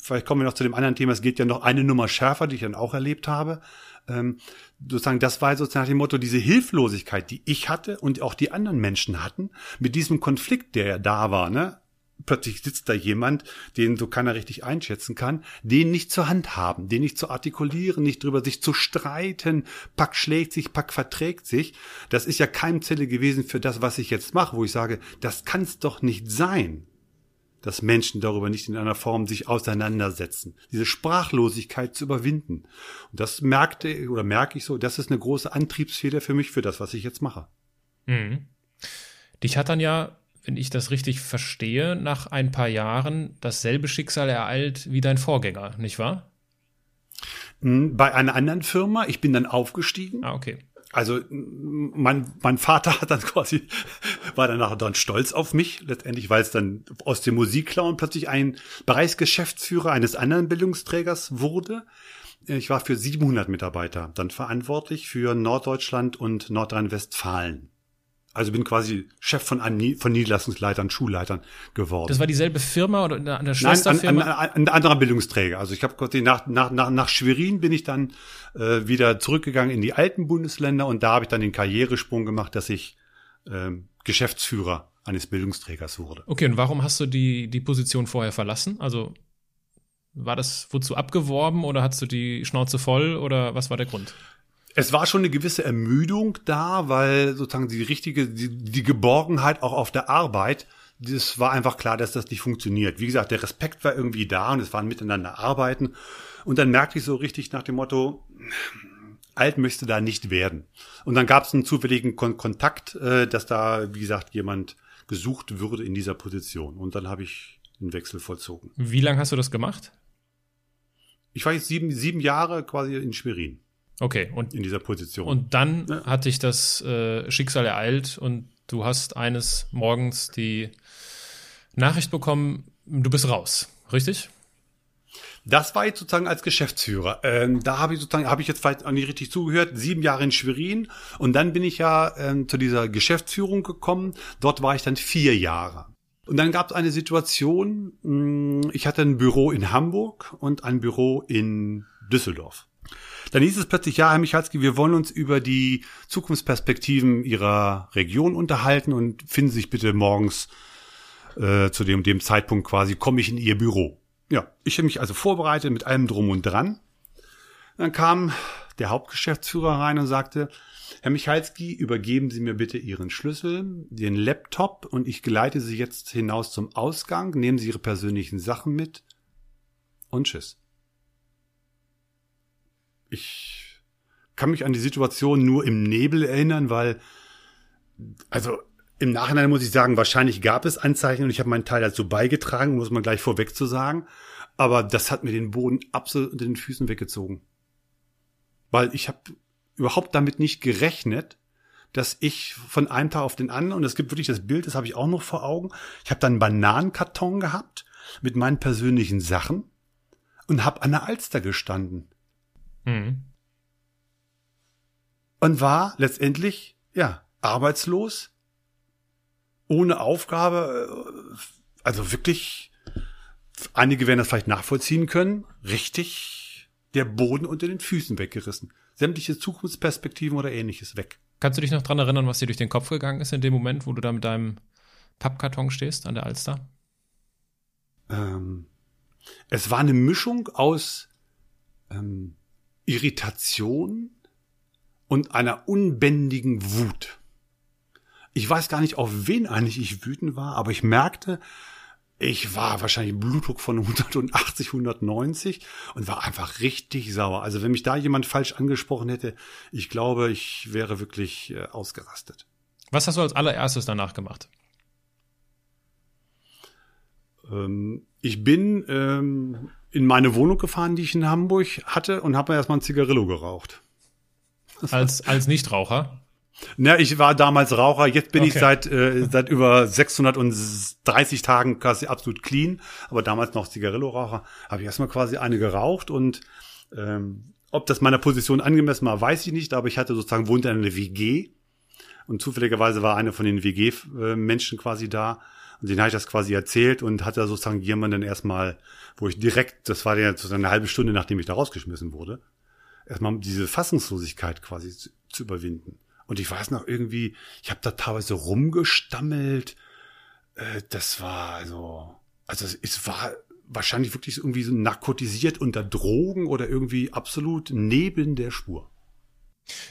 vielleicht kommen wir noch zu dem anderen Thema, es geht ja noch eine Nummer schärfer, die ich dann auch erlebt habe. Ähm, sozusagen, das war sozusagen nach dem Motto, diese Hilflosigkeit, die ich hatte und auch die anderen Menschen hatten, mit diesem Konflikt, der ja da war, ne? Plötzlich sitzt da jemand, den so keiner richtig einschätzen kann, den nicht zur Hand haben, den nicht zu artikulieren, nicht drüber sich zu streiten, Pack schlägt sich, Pack verträgt sich. Das ist ja Keimzelle gewesen für das, was ich jetzt mache, wo ich sage, das kann es doch nicht sein, dass Menschen darüber nicht in einer Form sich auseinandersetzen, diese Sprachlosigkeit zu überwinden. Und das merkte oder merke ich so, das ist eine große Antriebsfeder für mich, für das, was ich jetzt mache. Mhm. Dich hat dann ja wenn ich das richtig verstehe, nach ein paar Jahren dasselbe Schicksal ereilt wie dein Vorgänger, nicht wahr? Hm, bei einer anderen Firma. Ich bin dann aufgestiegen. Ah, okay. Also mein, mein Vater hat dann quasi, war danach dann stolz auf mich, letztendlich, weil es dann aus dem Musikclown plötzlich ein Bereichsgeschäftsführer eines anderen Bildungsträgers wurde. Ich war für 700 Mitarbeiter dann verantwortlich für Norddeutschland und Nordrhein-Westfalen. Also bin quasi Chef von, einem, von Niederlassungsleitern, Schulleitern geworden. Das war dieselbe Firma oder eine, eine Schwesterfirma? Nein, ein, ein, ein, anderer Bildungsträger. Also ich habe nach, nach, nach, nach Schwerin bin ich dann äh, wieder zurückgegangen in die alten Bundesländer und da habe ich dann den Karrieresprung gemacht, dass ich äh, Geschäftsführer eines Bildungsträgers wurde. Okay, und warum hast du die, die Position vorher verlassen? Also war das, wozu abgeworben oder hast du die Schnauze voll oder was war der Grund? Es war schon eine gewisse Ermüdung da, weil sozusagen die richtige, die, die Geborgenheit auch auf der Arbeit, das war einfach klar, dass das nicht funktioniert. Wie gesagt, der Respekt war irgendwie da und es waren miteinander arbeiten. Und dann merkte ich so richtig nach dem Motto, alt möchte da nicht werden. Und dann gab es einen zufälligen Kon Kontakt, äh, dass da, wie gesagt, jemand gesucht würde in dieser Position. Und dann habe ich den Wechsel vollzogen. Wie lange hast du das gemacht? Ich war jetzt sieben, sieben Jahre quasi in Schwerin. Okay, und in dieser Position. Und dann ja. hat dich das äh, Schicksal ereilt und du hast eines Morgens die Nachricht bekommen, du bist raus, richtig? Das war jetzt sozusagen als Geschäftsführer. Ähm, da habe ich sozusagen, habe ich jetzt vielleicht auch nicht richtig zugehört, sieben Jahre in Schwerin und dann bin ich ja ähm, zu dieser Geschäftsführung gekommen. Dort war ich dann vier Jahre. Und dann gab es eine Situation, mh, hm, ich hatte ein Büro in Hamburg und ein Büro in Düsseldorf. Dann hieß es plötzlich, ja, Herr Michalski, wir wollen uns über die Zukunftsperspektiven Ihrer Region unterhalten und finden Sie sich bitte morgens äh, zu dem, dem Zeitpunkt quasi, komme ich in Ihr Büro. Ja, ich habe mich also vorbereitet mit allem drum und dran. Dann kam der Hauptgeschäftsführer rein und sagte, Herr Michalski, übergeben Sie mir bitte Ihren Schlüssel, den Laptop und ich geleite Sie jetzt hinaus zum Ausgang. Nehmen Sie Ihre persönlichen Sachen mit und tschüss ich kann mich an die Situation nur im Nebel erinnern, weil, also im Nachhinein muss ich sagen, wahrscheinlich gab es Anzeichen und ich habe meinen Teil dazu beigetragen, muss man gleich vorweg zu sagen. Aber das hat mir den Boden absolut unter den Füßen weggezogen. Weil ich habe überhaupt damit nicht gerechnet, dass ich von einem Tag auf den anderen, und es gibt wirklich das Bild, das habe ich auch noch vor Augen, ich habe dann einen Bananenkarton gehabt, mit meinen persönlichen Sachen und habe an der Alster gestanden. Mhm. Und war letztendlich, ja, arbeitslos, ohne Aufgabe, äh, also wirklich, einige werden das vielleicht nachvollziehen können, richtig der Boden unter den Füßen weggerissen. Sämtliche Zukunftsperspektiven oder ähnliches weg. Kannst du dich noch dran erinnern, was dir durch den Kopf gegangen ist in dem Moment, wo du da mit deinem Pappkarton stehst an der Alster? Ähm, es war eine Mischung aus ähm, Irritation und einer unbändigen Wut. Ich weiß gar nicht, auf wen eigentlich ich wütend war, aber ich merkte, ich war wahrscheinlich Blutdruck von 180, 190 und war einfach richtig sauer. Also wenn mich da jemand falsch angesprochen hätte, ich glaube, ich wäre wirklich äh, ausgerastet. Was hast du als allererstes danach gemacht? Ähm, ich bin ähm, in meine Wohnung gefahren, die ich in Hamburg hatte und habe mir erstmal ein Zigarillo geraucht. Als, als Nichtraucher? Na, ich war damals Raucher, jetzt bin okay. ich seit, äh, seit über 630 Tagen quasi absolut clean, aber damals noch Zigarillo-Raucher. Habe ich erstmal quasi eine geraucht und ähm, ob das meiner Position angemessen war, weiß ich nicht, aber ich hatte sozusagen, wohnte in einer WG und zufälligerweise war eine von den WG-Menschen quasi da und den habe ich das quasi erzählt und hatte sozusagen jemanden erstmal, wo ich direkt, das war ja sozusagen eine halbe Stunde, nachdem ich da rausgeschmissen wurde, erstmal diese Fassungslosigkeit quasi zu, zu überwinden. Und ich weiß noch irgendwie, ich habe da teilweise rumgestammelt. Äh, das war also, also es war wahrscheinlich wirklich irgendwie so narkotisiert unter Drogen oder irgendwie absolut neben der Spur.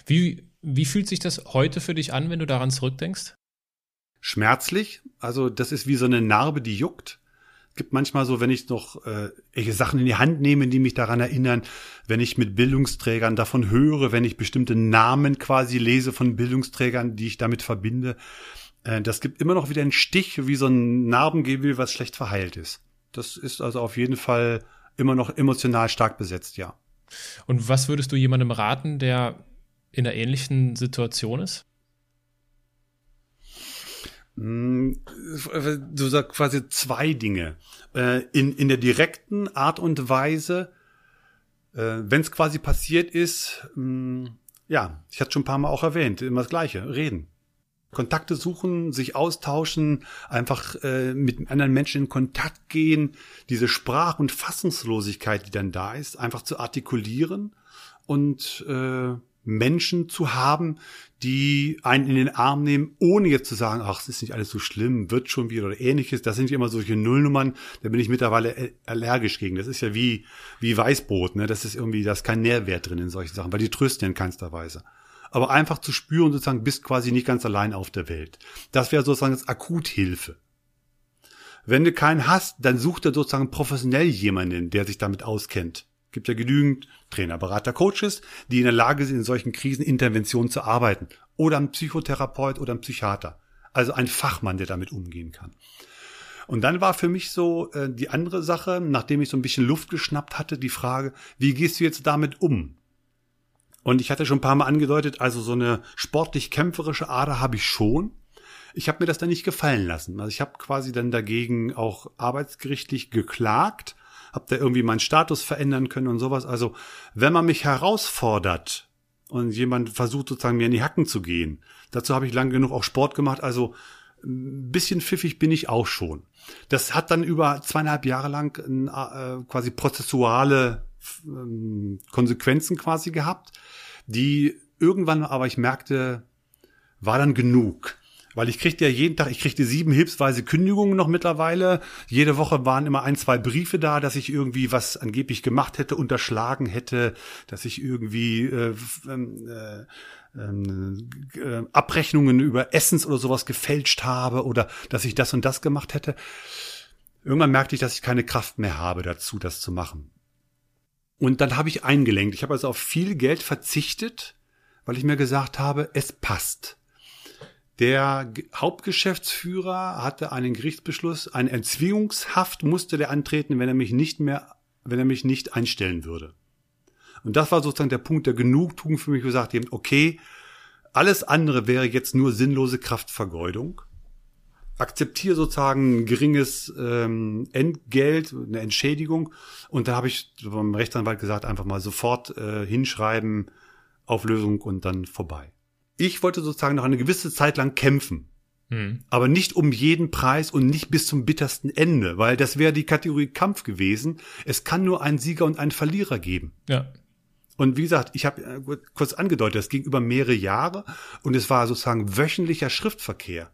Wie, wie fühlt sich das heute für dich an, wenn du daran zurückdenkst? Schmerzlich. Also das ist wie so eine Narbe, die juckt gibt manchmal so, wenn ich noch äh, welche Sachen in die Hand nehme, die mich daran erinnern, wenn ich mit Bildungsträgern davon höre, wenn ich bestimmte Namen quasi lese von Bildungsträgern, die ich damit verbinde. Äh, das gibt immer noch wieder einen Stich, wie so ein Narbengewebe, was schlecht verheilt ist. Das ist also auf jeden Fall immer noch emotional stark besetzt, ja. Und was würdest du jemandem raten, der in einer ähnlichen Situation ist? Du sagst quasi zwei Dinge. Äh, in, in der direkten Art und Weise, äh, wenn es quasi passiert ist, mm, ja, ich hatte schon ein paar Mal auch erwähnt, immer das Gleiche, reden. Kontakte suchen, sich austauschen, einfach äh, mit anderen Menschen in Kontakt gehen, diese Sprach- und Fassungslosigkeit, die dann da ist, einfach zu artikulieren und Menschen zu haben, die einen in den Arm nehmen, ohne jetzt zu sagen, ach, es ist nicht alles so schlimm, wird schon wieder oder ähnliches. Das sind immer solche Nullnummern, da bin ich mittlerweile allergisch gegen. Das ist ja wie, wie Weißbrot, ne? Das ist irgendwie, da ist kein Nährwert drin in solchen Sachen, weil die trösten in keinster Weise. Aber einfach zu spüren, sozusagen, bist quasi nicht ganz allein auf der Welt. Das wäre sozusagen das Akuthilfe. Wenn du keinen hast, dann sucht er sozusagen professionell jemanden, der sich damit auskennt gibt ja genügend Trainer, Berater, Coaches, die in der Lage sind, in solchen Kriseninterventionen zu arbeiten. Oder ein Psychotherapeut oder ein Psychiater. Also ein Fachmann, der damit umgehen kann. Und dann war für mich so äh, die andere Sache, nachdem ich so ein bisschen Luft geschnappt hatte, die Frage, wie gehst du jetzt damit um? Und ich hatte schon ein paar Mal angedeutet, also so eine sportlich-kämpferische Ader habe ich schon. Ich habe mir das dann nicht gefallen lassen. Also ich habe quasi dann dagegen auch arbeitsgerichtlich geklagt habe da irgendwie meinen Status verändern können und sowas. Also wenn man mich herausfordert und jemand versucht sozusagen mir in die Hacken zu gehen, dazu habe ich lang genug auch Sport gemacht. Also ein bisschen pfiffig bin ich auch schon. Das hat dann über zweieinhalb Jahre lang äh, quasi prozessuale äh, Konsequenzen quasi gehabt, die irgendwann aber ich merkte, war dann genug. Weil ich kriegte ja jeden Tag, ich kriegte sieben hilfsweise Kündigungen noch mittlerweile. Jede Woche waren immer ein, zwei Briefe da, dass ich irgendwie was angeblich gemacht hätte, unterschlagen hätte, dass ich irgendwie äh, ähm, äh, ähm, äh, Abrechnungen über Essens oder sowas gefälscht habe oder dass ich das und das gemacht hätte. Irgendwann merkte ich, dass ich keine Kraft mehr habe dazu, das zu machen. Und dann habe ich eingelenkt. Ich habe also auf viel Geld verzichtet, weil ich mir gesagt habe, es passt. Der Hauptgeschäftsführer hatte einen Gerichtsbeschluss, eine Erzwingungshaft musste der antreten, wenn er mich nicht mehr, wenn er mich nicht einstellen würde. Und das war sozusagen der Punkt der Genugtuung für mich, wo ich sagte, okay, alles andere wäre jetzt nur sinnlose Kraftvergeudung. akzeptiere sozusagen ein geringes ähm, Entgelt, eine Entschädigung. Und da habe ich beim Rechtsanwalt gesagt, einfach mal sofort äh, hinschreiben, Auflösung und dann vorbei. Ich wollte sozusagen noch eine gewisse Zeit lang kämpfen. Hm. Aber nicht um jeden Preis und nicht bis zum bittersten Ende, weil das wäre die Kategorie Kampf gewesen. Es kann nur einen Sieger und einen Verlierer geben. Ja. Und wie gesagt, ich habe äh, kurz angedeutet, das ging über mehrere Jahre und es war sozusagen wöchentlicher Schriftverkehr.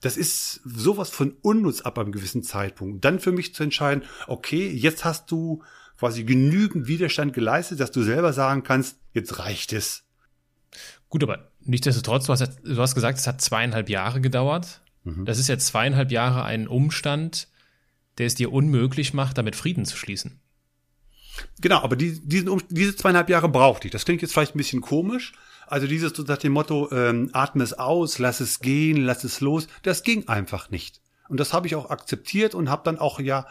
Das ist sowas von unnutz ab einem gewissen Zeitpunkt. Dann für mich zu entscheiden, okay, jetzt hast du quasi genügend Widerstand geleistet, dass du selber sagen kannst, jetzt reicht es. Gut, aber nichtsdestotrotz, du hast, du hast gesagt, es hat zweieinhalb Jahre gedauert. Mhm. Das ist ja zweieinhalb Jahre ein Umstand, der es dir unmöglich macht, damit Frieden zu schließen. Genau, aber die, diesen, diese zweieinhalb Jahre brauchte ich. Das klingt jetzt vielleicht ein bisschen komisch. Also dieses nach dem Motto, ähm, atme es aus, lass es gehen, lass es los, das ging einfach nicht. Und das habe ich auch akzeptiert und habe dann auch ja,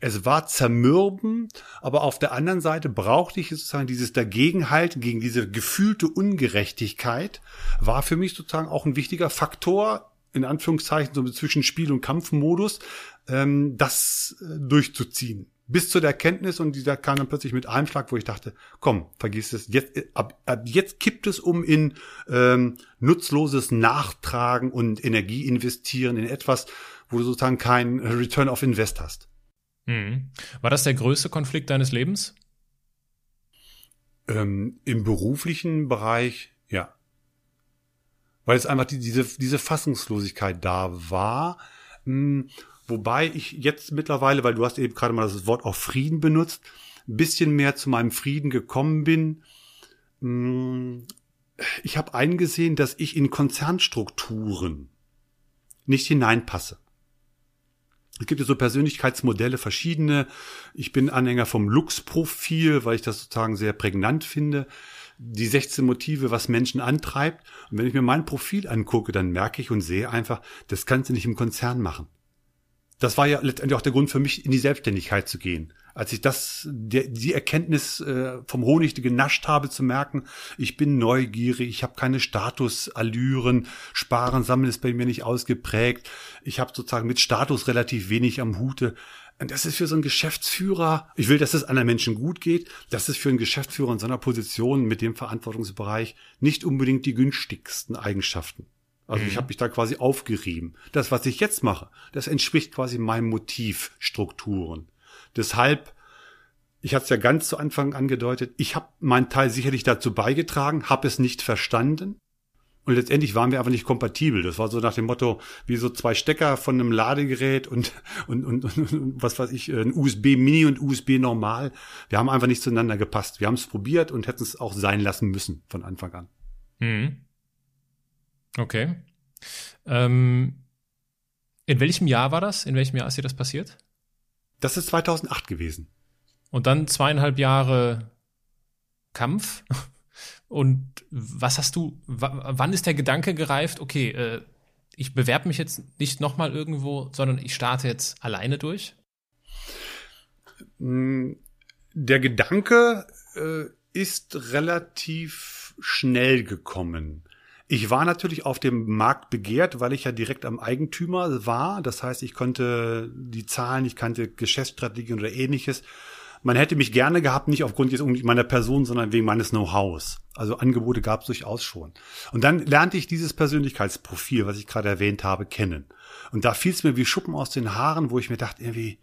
es war zermürben, aber auf der anderen Seite brauchte ich sozusagen dieses Dagegenhalten gegen diese gefühlte Ungerechtigkeit, war für mich sozusagen auch ein wichtiger Faktor, in Anführungszeichen, so zwischen Spiel- und Kampfmodus, ähm, das äh, durchzuziehen bis zu der Erkenntnis und dieser kam dann plötzlich mit einem Schlag, wo ich dachte, komm, vergiss es, jetzt, ab, ab jetzt kippt es um in ähm, nutzloses Nachtragen und Energie investieren in etwas, wo du sozusagen keinen Return of Invest hast. Mhm. War das der größte Konflikt deines Lebens? Ähm, Im beruflichen Bereich, ja. Weil es einfach die, diese, diese Fassungslosigkeit da war. Hm, Wobei ich jetzt mittlerweile, weil du hast eben gerade mal das Wort auch Frieden benutzt, ein bisschen mehr zu meinem Frieden gekommen bin. Mm, ich habe eingesehen, dass ich in Konzernstrukturen nicht hineinpasse. Es gibt ja so Persönlichkeitsmodelle, verschiedene. Ich bin Anhänger vom Lux-Profil, weil ich das sozusagen sehr prägnant finde. Die 16 Motive, was Menschen antreibt. Und wenn ich mir mein Profil angucke, dann merke ich und sehe einfach, das kannst du nicht im Konzern machen das war ja letztendlich auch der Grund für mich, in die Selbstständigkeit zu gehen. Als ich das, der, die Erkenntnis äh, vom Honig genascht habe, zu merken, ich bin neugierig, ich habe keine Statusallüren, Sparen, Sammeln ist bei mir nicht ausgeprägt, ich habe sozusagen mit Status relativ wenig am Hute. Und das ist für so einen Geschäftsführer, ich will, dass es anderen Menschen gut geht, das ist für einen Geschäftsführer in seiner Position mit dem Verantwortungsbereich nicht unbedingt die günstigsten Eigenschaften. Also mhm. ich habe mich da quasi aufgerieben. Das, was ich jetzt mache, das entspricht quasi meinen Motivstrukturen. Deshalb, ich hatte es ja ganz zu Anfang angedeutet, ich habe meinen Teil sicherlich dazu beigetragen, habe es nicht verstanden. Und letztendlich waren wir einfach nicht kompatibel. Das war so nach dem Motto, wie so zwei Stecker von einem Ladegerät und, und, und, und was weiß ich, ein USB Mini und USB Normal. Wir haben einfach nicht zueinander gepasst. Wir haben es probiert und hätten es auch sein lassen müssen von Anfang an. Mhm. Okay. Ähm, in welchem Jahr war das? In welchem Jahr ist dir das passiert? Das ist 2008 gewesen. Und dann zweieinhalb Jahre Kampf. Und was hast du, wann ist der Gedanke gereift, okay, äh, ich bewerbe mich jetzt nicht nochmal irgendwo, sondern ich starte jetzt alleine durch? Mm, der Gedanke äh, ist relativ schnell gekommen. Ich war natürlich auf dem Markt begehrt, weil ich ja direkt am Eigentümer war. Das heißt, ich konnte die Zahlen, ich kannte Geschäftsstrategien oder ähnliches. Man hätte mich gerne gehabt, nicht aufgrund jetzt meiner Person, sondern wegen meines Know-hows. Also Angebote gab es durchaus schon. Und dann lernte ich dieses Persönlichkeitsprofil, was ich gerade erwähnt habe, kennen. Und da fiel es mir wie Schuppen aus den Haaren, wo ich mir dachte, irgendwie,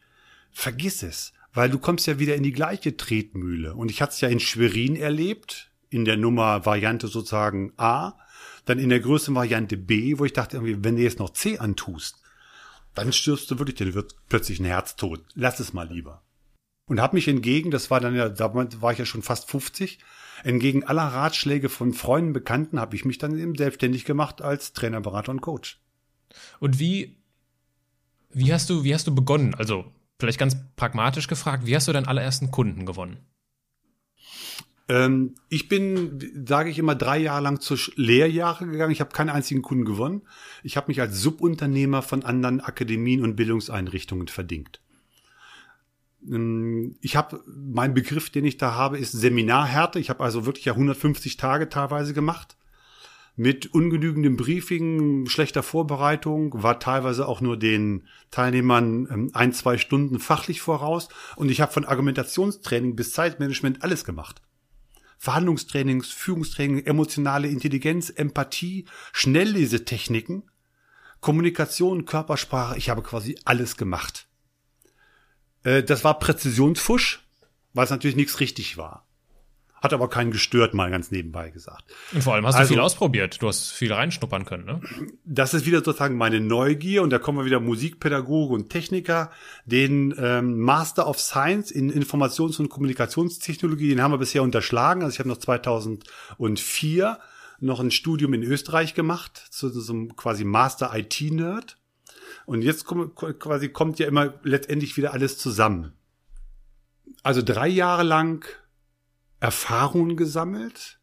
vergiss es. Weil du kommst ja wieder in die gleiche Tretmühle. Und ich hatte es ja in Schwerin erlebt, in der Nummer Variante sozusagen A. Dann in der größten Variante B, wo ich dachte, irgendwie, wenn du jetzt noch C antust, dann stirbst du wirklich, dann wird plötzlich ein Herz tot. Lass es mal lieber. Und habe mich entgegen, das war dann ja, da war ich ja schon fast 50, entgegen aller Ratschläge von Freunden, Bekannten, habe ich mich dann eben selbstständig gemacht als Trainer, Berater und Coach. Und wie, wie hast du, wie hast du begonnen? Also, vielleicht ganz pragmatisch gefragt, wie hast du deinen allerersten Kunden gewonnen? Ähm, ich bin, sage ich immer, drei Jahre lang zur Lehrjahre gegangen. Ich habe keinen einzigen Kunden gewonnen. Ich habe mich als Subunternehmer von anderen Akademien und Bildungseinrichtungen verdingt. Ähm, ich habe, mein Begriff, den ich da habe, ist Seminarhärte. Ich habe also wirklich ja 150 Tage teilweise gemacht. mit ungenügendem Briefing, schlechter Vorbereitung, war teilweise auch nur den Teilnehmern ähm, ein, zwei Stunden fachlich voraus. Und ich habe von Argumentationstraining bis Zeitmanagement alles gemacht. Verhandlungstrainings, Führungstraining, emotionale Intelligenz, Empathie, Schnelllesetechniken, Kommunikation, Körpersprache. Ich habe quasi alles gemacht. Äh, das war Präzisionsfusch, weil es natürlich nichts richtig war. Hat aber keinen gestört, mal ganz nebenbei gesagt. Und vor allem hast also, du viel ausprobiert. Du hast viel reinschnuppern können, ne? Das ist wieder sozusagen meine Neugier und da kommen wir wieder Musikpädagoge und Techniker. Den ähm, Master of Science in Informations- und Kommunikationstechnologie, den haben wir bisher unterschlagen. Also ich habe noch 2004 noch ein Studium in Österreich gemacht, zu so einem quasi Master IT-Nerd. Und jetzt kommt, quasi kommt ja immer letztendlich wieder alles zusammen. Also drei Jahre lang Erfahrungen gesammelt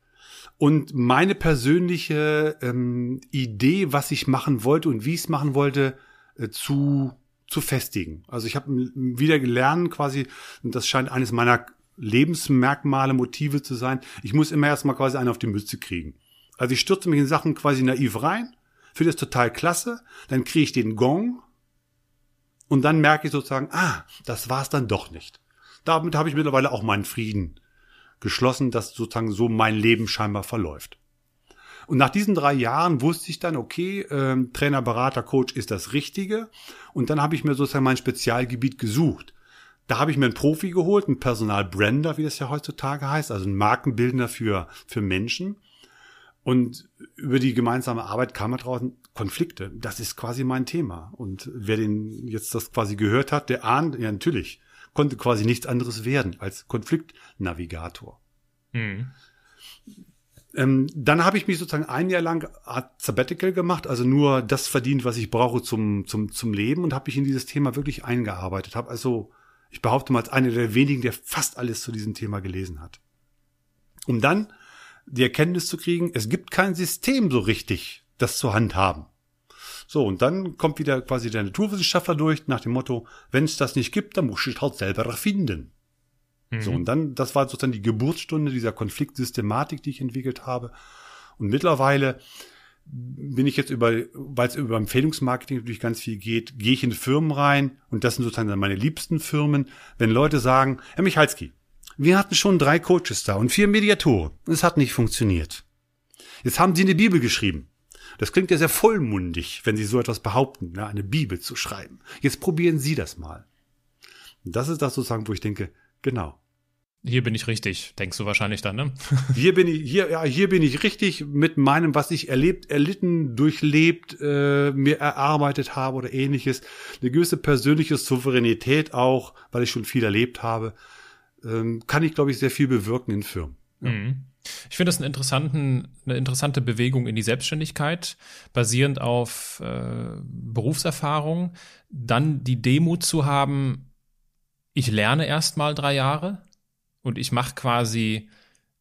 und meine persönliche ähm, Idee, was ich machen wollte und wie ich es machen wollte, äh, zu zu festigen. Also ich habe wieder gelernt quasi, und das scheint eines meiner Lebensmerkmale, Motive zu sein, ich muss immer erstmal quasi einen auf die Mütze kriegen. Also ich stürze mich in Sachen quasi naiv rein, finde das total klasse, dann kriege ich den Gong und dann merke ich sozusagen, ah, das war es dann doch nicht. Damit habe ich mittlerweile auch meinen Frieden geschlossen, dass sozusagen so mein Leben scheinbar verläuft. Und nach diesen drei Jahren wusste ich dann, okay, äh, Trainer, Berater, Coach ist das Richtige. Und dann habe ich mir sozusagen mein Spezialgebiet gesucht. Da habe ich mir einen Profi geholt, einen Personalbrander, wie das ja heutzutage heißt, also einen Markenbildner für, für Menschen. Und über die gemeinsame Arbeit kam man draußen Konflikte. Das ist quasi mein Thema. Und wer den jetzt das quasi gehört hat, der ahnt, ja natürlich, konnte quasi nichts anderes werden als Konfliktnavigator. Mhm. Ähm, dann habe ich mich sozusagen ein Jahr lang Art Sabbatical gemacht, also nur das verdient, was ich brauche zum, zum, zum Leben und habe mich in dieses Thema wirklich eingearbeitet. Habe also, ich behaupte mal, als einer der wenigen, der fast alles zu diesem Thema gelesen hat. Um dann die Erkenntnis zu kriegen, es gibt kein System so richtig, das zur Hand haben. So, und dann kommt wieder quasi der Naturwissenschaftler durch nach dem Motto, wenn es das nicht gibt, dann muss ich halt selber erfinden. Mhm. So, und dann, das war sozusagen die Geburtsstunde dieser Konfliktsystematik, die ich entwickelt habe. Und mittlerweile bin ich jetzt über, weil es über Empfehlungsmarketing natürlich ganz viel geht, gehe ich in Firmen rein und das sind sozusagen dann meine liebsten Firmen, wenn Leute sagen, Herr Michalski, wir hatten schon drei Coaches da und vier Mediatoren. Es hat nicht funktioniert. Jetzt haben Sie eine Bibel geschrieben. Das klingt ja sehr vollmundig, wenn Sie so etwas behaupten, ne, eine Bibel zu schreiben. Jetzt probieren Sie das mal. Das ist das sozusagen, wo ich denke, genau. Hier bin ich richtig, denkst du wahrscheinlich dann, ne? hier bin ich, hier, ja, hier bin ich richtig mit meinem, was ich erlebt, erlitten, durchlebt, äh, mir erarbeitet habe oder ähnliches. Eine gewisse persönliche Souveränität auch, weil ich schon viel erlebt habe, ähm, kann ich, glaube ich, sehr viel bewirken in Firmen. Ja. Mhm. Ich finde das einen interessanten, eine interessante Bewegung in die Selbstständigkeit, basierend auf äh, Berufserfahrung, dann die Demut zu haben, ich lerne erst mal drei Jahre und ich mache quasi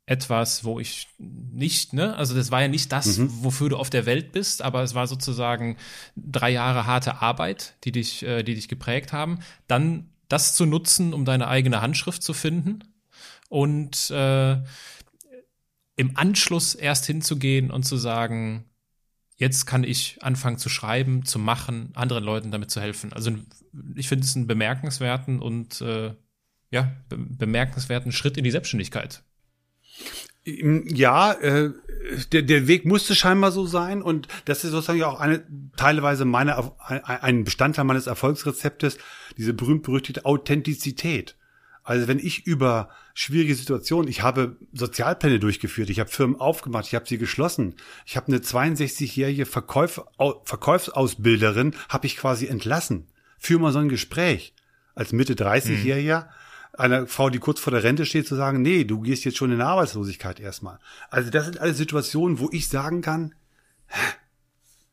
etwas, wo ich nicht, ne, also das war ja nicht das, mhm. wofür du auf der Welt bist, aber es war sozusagen drei Jahre harte Arbeit, die dich, äh, die dich geprägt haben. Dann das zu nutzen, um deine eigene Handschrift zu finden und äh, im Anschluss erst hinzugehen und zu sagen, jetzt kann ich anfangen zu schreiben, zu machen, anderen Leuten damit zu helfen. Also ich finde es einen bemerkenswerten und äh, ja, be bemerkenswerten Schritt in die Selbstständigkeit. Ja, äh, der, der Weg musste scheinbar so sein und das ist sozusagen auch eine teilweise meine ein Bestandteil meines Erfolgsrezeptes, diese berühmt-berüchtigte Authentizität. Also wenn ich über schwierige Situationen, ich habe Sozialpläne durchgeführt, ich habe Firmen aufgemacht, ich habe sie geschlossen, ich habe eine 62-jährige Verkäuf, Verkaufsausbilderin, habe ich quasi entlassen. Führ mal so ein Gespräch. Als Mitte 30-Jähriger, mhm. einer Frau, die kurz vor der Rente steht, zu sagen, nee, du gehst jetzt schon in Arbeitslosigkeit erstmal. Also das sind alle Situationen, wo ich sagen kann,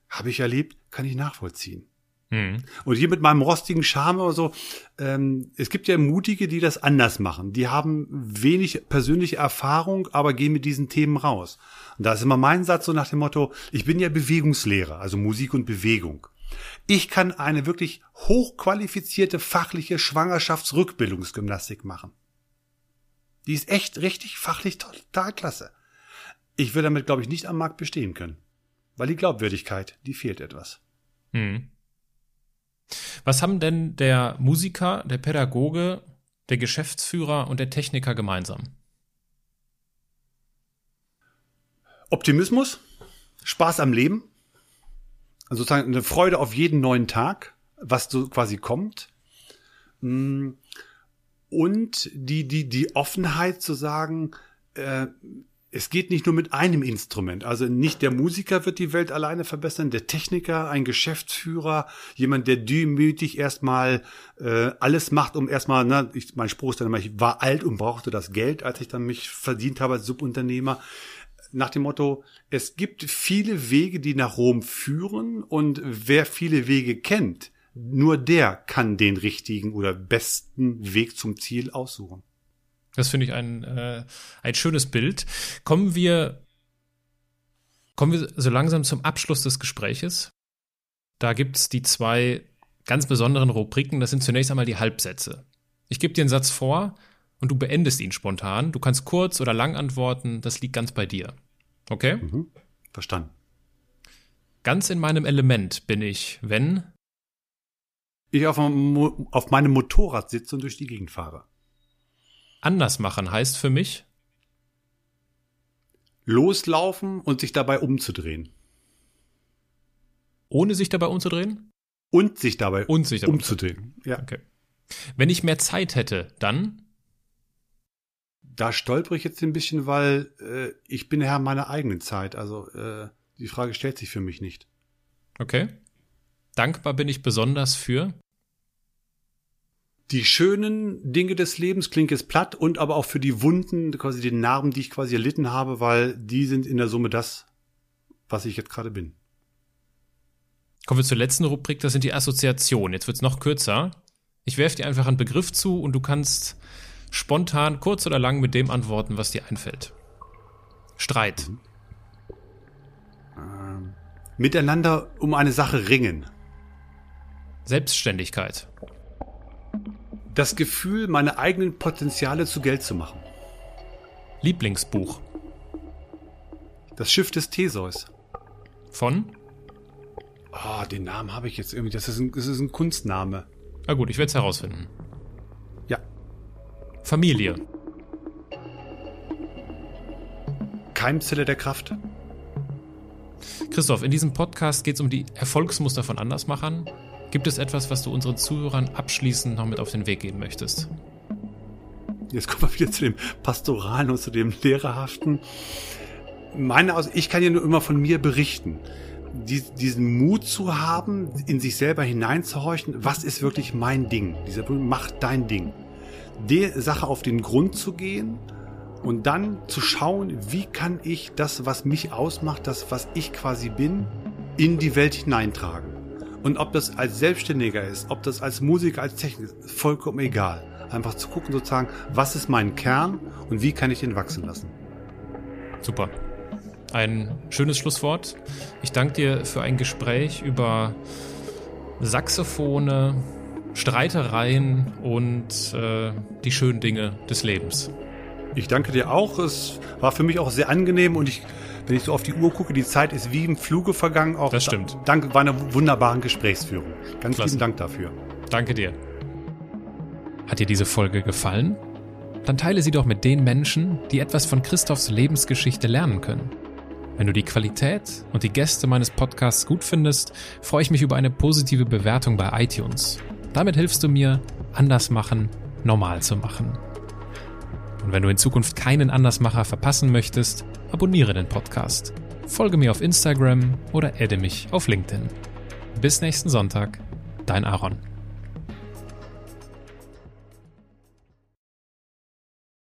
habe ich erlebt, kann ich nachvollziehen. Mhm. Und hier mit meinem rostigen Charme oder so, ähm, es gibt ja Mutige, die das anders machen. Die haben wenig persönliche Erfahrung, aber gehen mit diesen Themen raus. Und da ist immer mein Satz so nach dem Motto, ich bin ja Bewegungslehrer, also Musik und Bewegung. Ich kann eine wirklich hochqualifizierte fachliche Schwangerschaftsrückbildungsgymnastik machen. Die ist echt richtig fachlich total klasse. Ich würde damit, glaube ich, nicht am Markt bestehen können. Weil die Glaubwürdigkeit, die fehlt etwas. Hm. Was haben denn der Musiker, der Pädagoge, der Geschäftsführer und der Techniker gemeinsam? Optimismus, Spaß am Leben, also sozusagen eine Freude auf jeden neuen Tag, was so quasi kommt. Mm, und die, die, die Offenheit zu sagen, äh, es geht nicht nur mit einem Instrument. Also nicht der Musiker wird die Welt alleine verbessern, der Techniker, ein Geschäftsführer, jemand, der demütig erstmal äh, alles macht, um erstmal, ne, ich, mein Spruch ist dann immer, ich war alt und brauchte das Geld, als ich dann mich verdient habe als Subunternehmer. Nach dem Motto, es gibt viele Wege, die nach Rom führen und wer viele Wege kennt, nur der kann den richtigen oder besten Weg zum Ziel aussuchen. Das finde ich ein, äh, ein schönes Bild. Kommen wir, kommen wir so langsam zum Abschluss des Gespräches. Da gibt es die zwei ganz besonderen Rubriken. Das sind zunächst einmal die Halbsätze. Ich gebe dir einen Satz vor und du beendest ihn spontan. Du kannst kurz oder lang antworten. Das liegt ganz bei dir. Okay? Mhm. Verstanden. Ganz in meinem Element bin ich, wenn ich auf, auf meinem Motorrad sitze und durch die Gegend fahre. Anders machen heißt für mich loslaufen und sich dabei umzudrehen. Ohne sich dabei umzudrehen? Und sich dabei, und sich dabei umzudrehen. Ja. Okay. Wenn ich mehr Zeit hätte, dann? Da stolper ich jetzt ein bisschen, weil äh, ich bin Herr meiner eigenen Zeit. Also äh, die Frage stellt sich für mich nicht. Okay. Dankbar bin ich besonders für? Die schönen Dinge des Lebens, klingt jetzt platt, und aber auch für die Wunden, quasi die Narben, die ich quasi erlitten habe, weil die sind in der Summe das, was ich jetzt gerade bin. Kommen wir zur letzten Rubrik, das sind die Assoziationen. Jetzt wird es noch kürzer. Ich werfe dir einfach einen Begriff zu und du kannst spontan, kurz oder lang mit dem antworten, was dir einfällt. Streit. Mhm. Ähm, miteinander um eine Sache ringen. Selbstständigkeit das Gefühl, meine eigenen Potenziale zu Geld zu machen. Lieblingsbuch. Das Schiff des Theseus. Von? Ah, oh, den Namen habe ich jetzt irgendwie. Das ist ein, das ist ein Kunstname. Na gut, ich werde es herausfinden. Ja. Familie. Keimzelle der Kraft. Christoph, in diesem Podcast geht es um die Erfolgsmuster von Andersmachern Gibt es etwas, was du unseren Zuhörern abschließend noch mit auf den Weg geben möchtest? Jetzt kommen wir wieder zu dem Pastoralen und zu dem Lehrerhaften. Meine aus, ich kann ja nur immer von mir berichten. Die, diesen Mut zu haben, in sich selber hineinzuhorchen, was ist wirklich mein Ding? Dieser Punkt, mach dein Ding. Der Sache auf den Grund zu gehen und dann zu schauen, wie kann ich das, was mich ausmacht, das, was ich quasi bin, in die Welt hineintragen. Und ob das als Selbstständiger ist, ob das als Musiker, als Techniker ist, vollkommen egal. Einfach zu gucken, sozusagen, was ist mein Kern und wie kann ich den wachsen lassen. Super. Ein schönes Schlusswort. Ich danke dir für ein Gespräch über Saxophone, Streitereien und äh, die schönen Dinge des Lebens. Ich danke dir auch. Es war für mich auch sehr angenehm und ich wenn ich so auf die Uhr gucke, die Zeit ist wie im Fluge vergangen. Auch das stimmt. Dank war eine wunderbaren Gesprächsführung. Ganz Klasse. lieben Dank dafür. Danke dir. Hat dir diese Folge gefallen? Dann teile sie doch mit den Menschen, die etwas von Christophs Lebensgeschichte lernen können. Wenn du die Qualität und die Gäste meines Podcasts gut findest, freue ich mich über eine positive Bewertung bei iTunes. Damit hilfst du mir, anders machen, normal zu machen. Und wenn du in Zukunft keinen Andersmacher verpassen möchtest, abonniere den Podcast. Folge mir auf Instagram oder adde mich auf LinkedIn. Bis nächsten Sonntag, dein Aaron.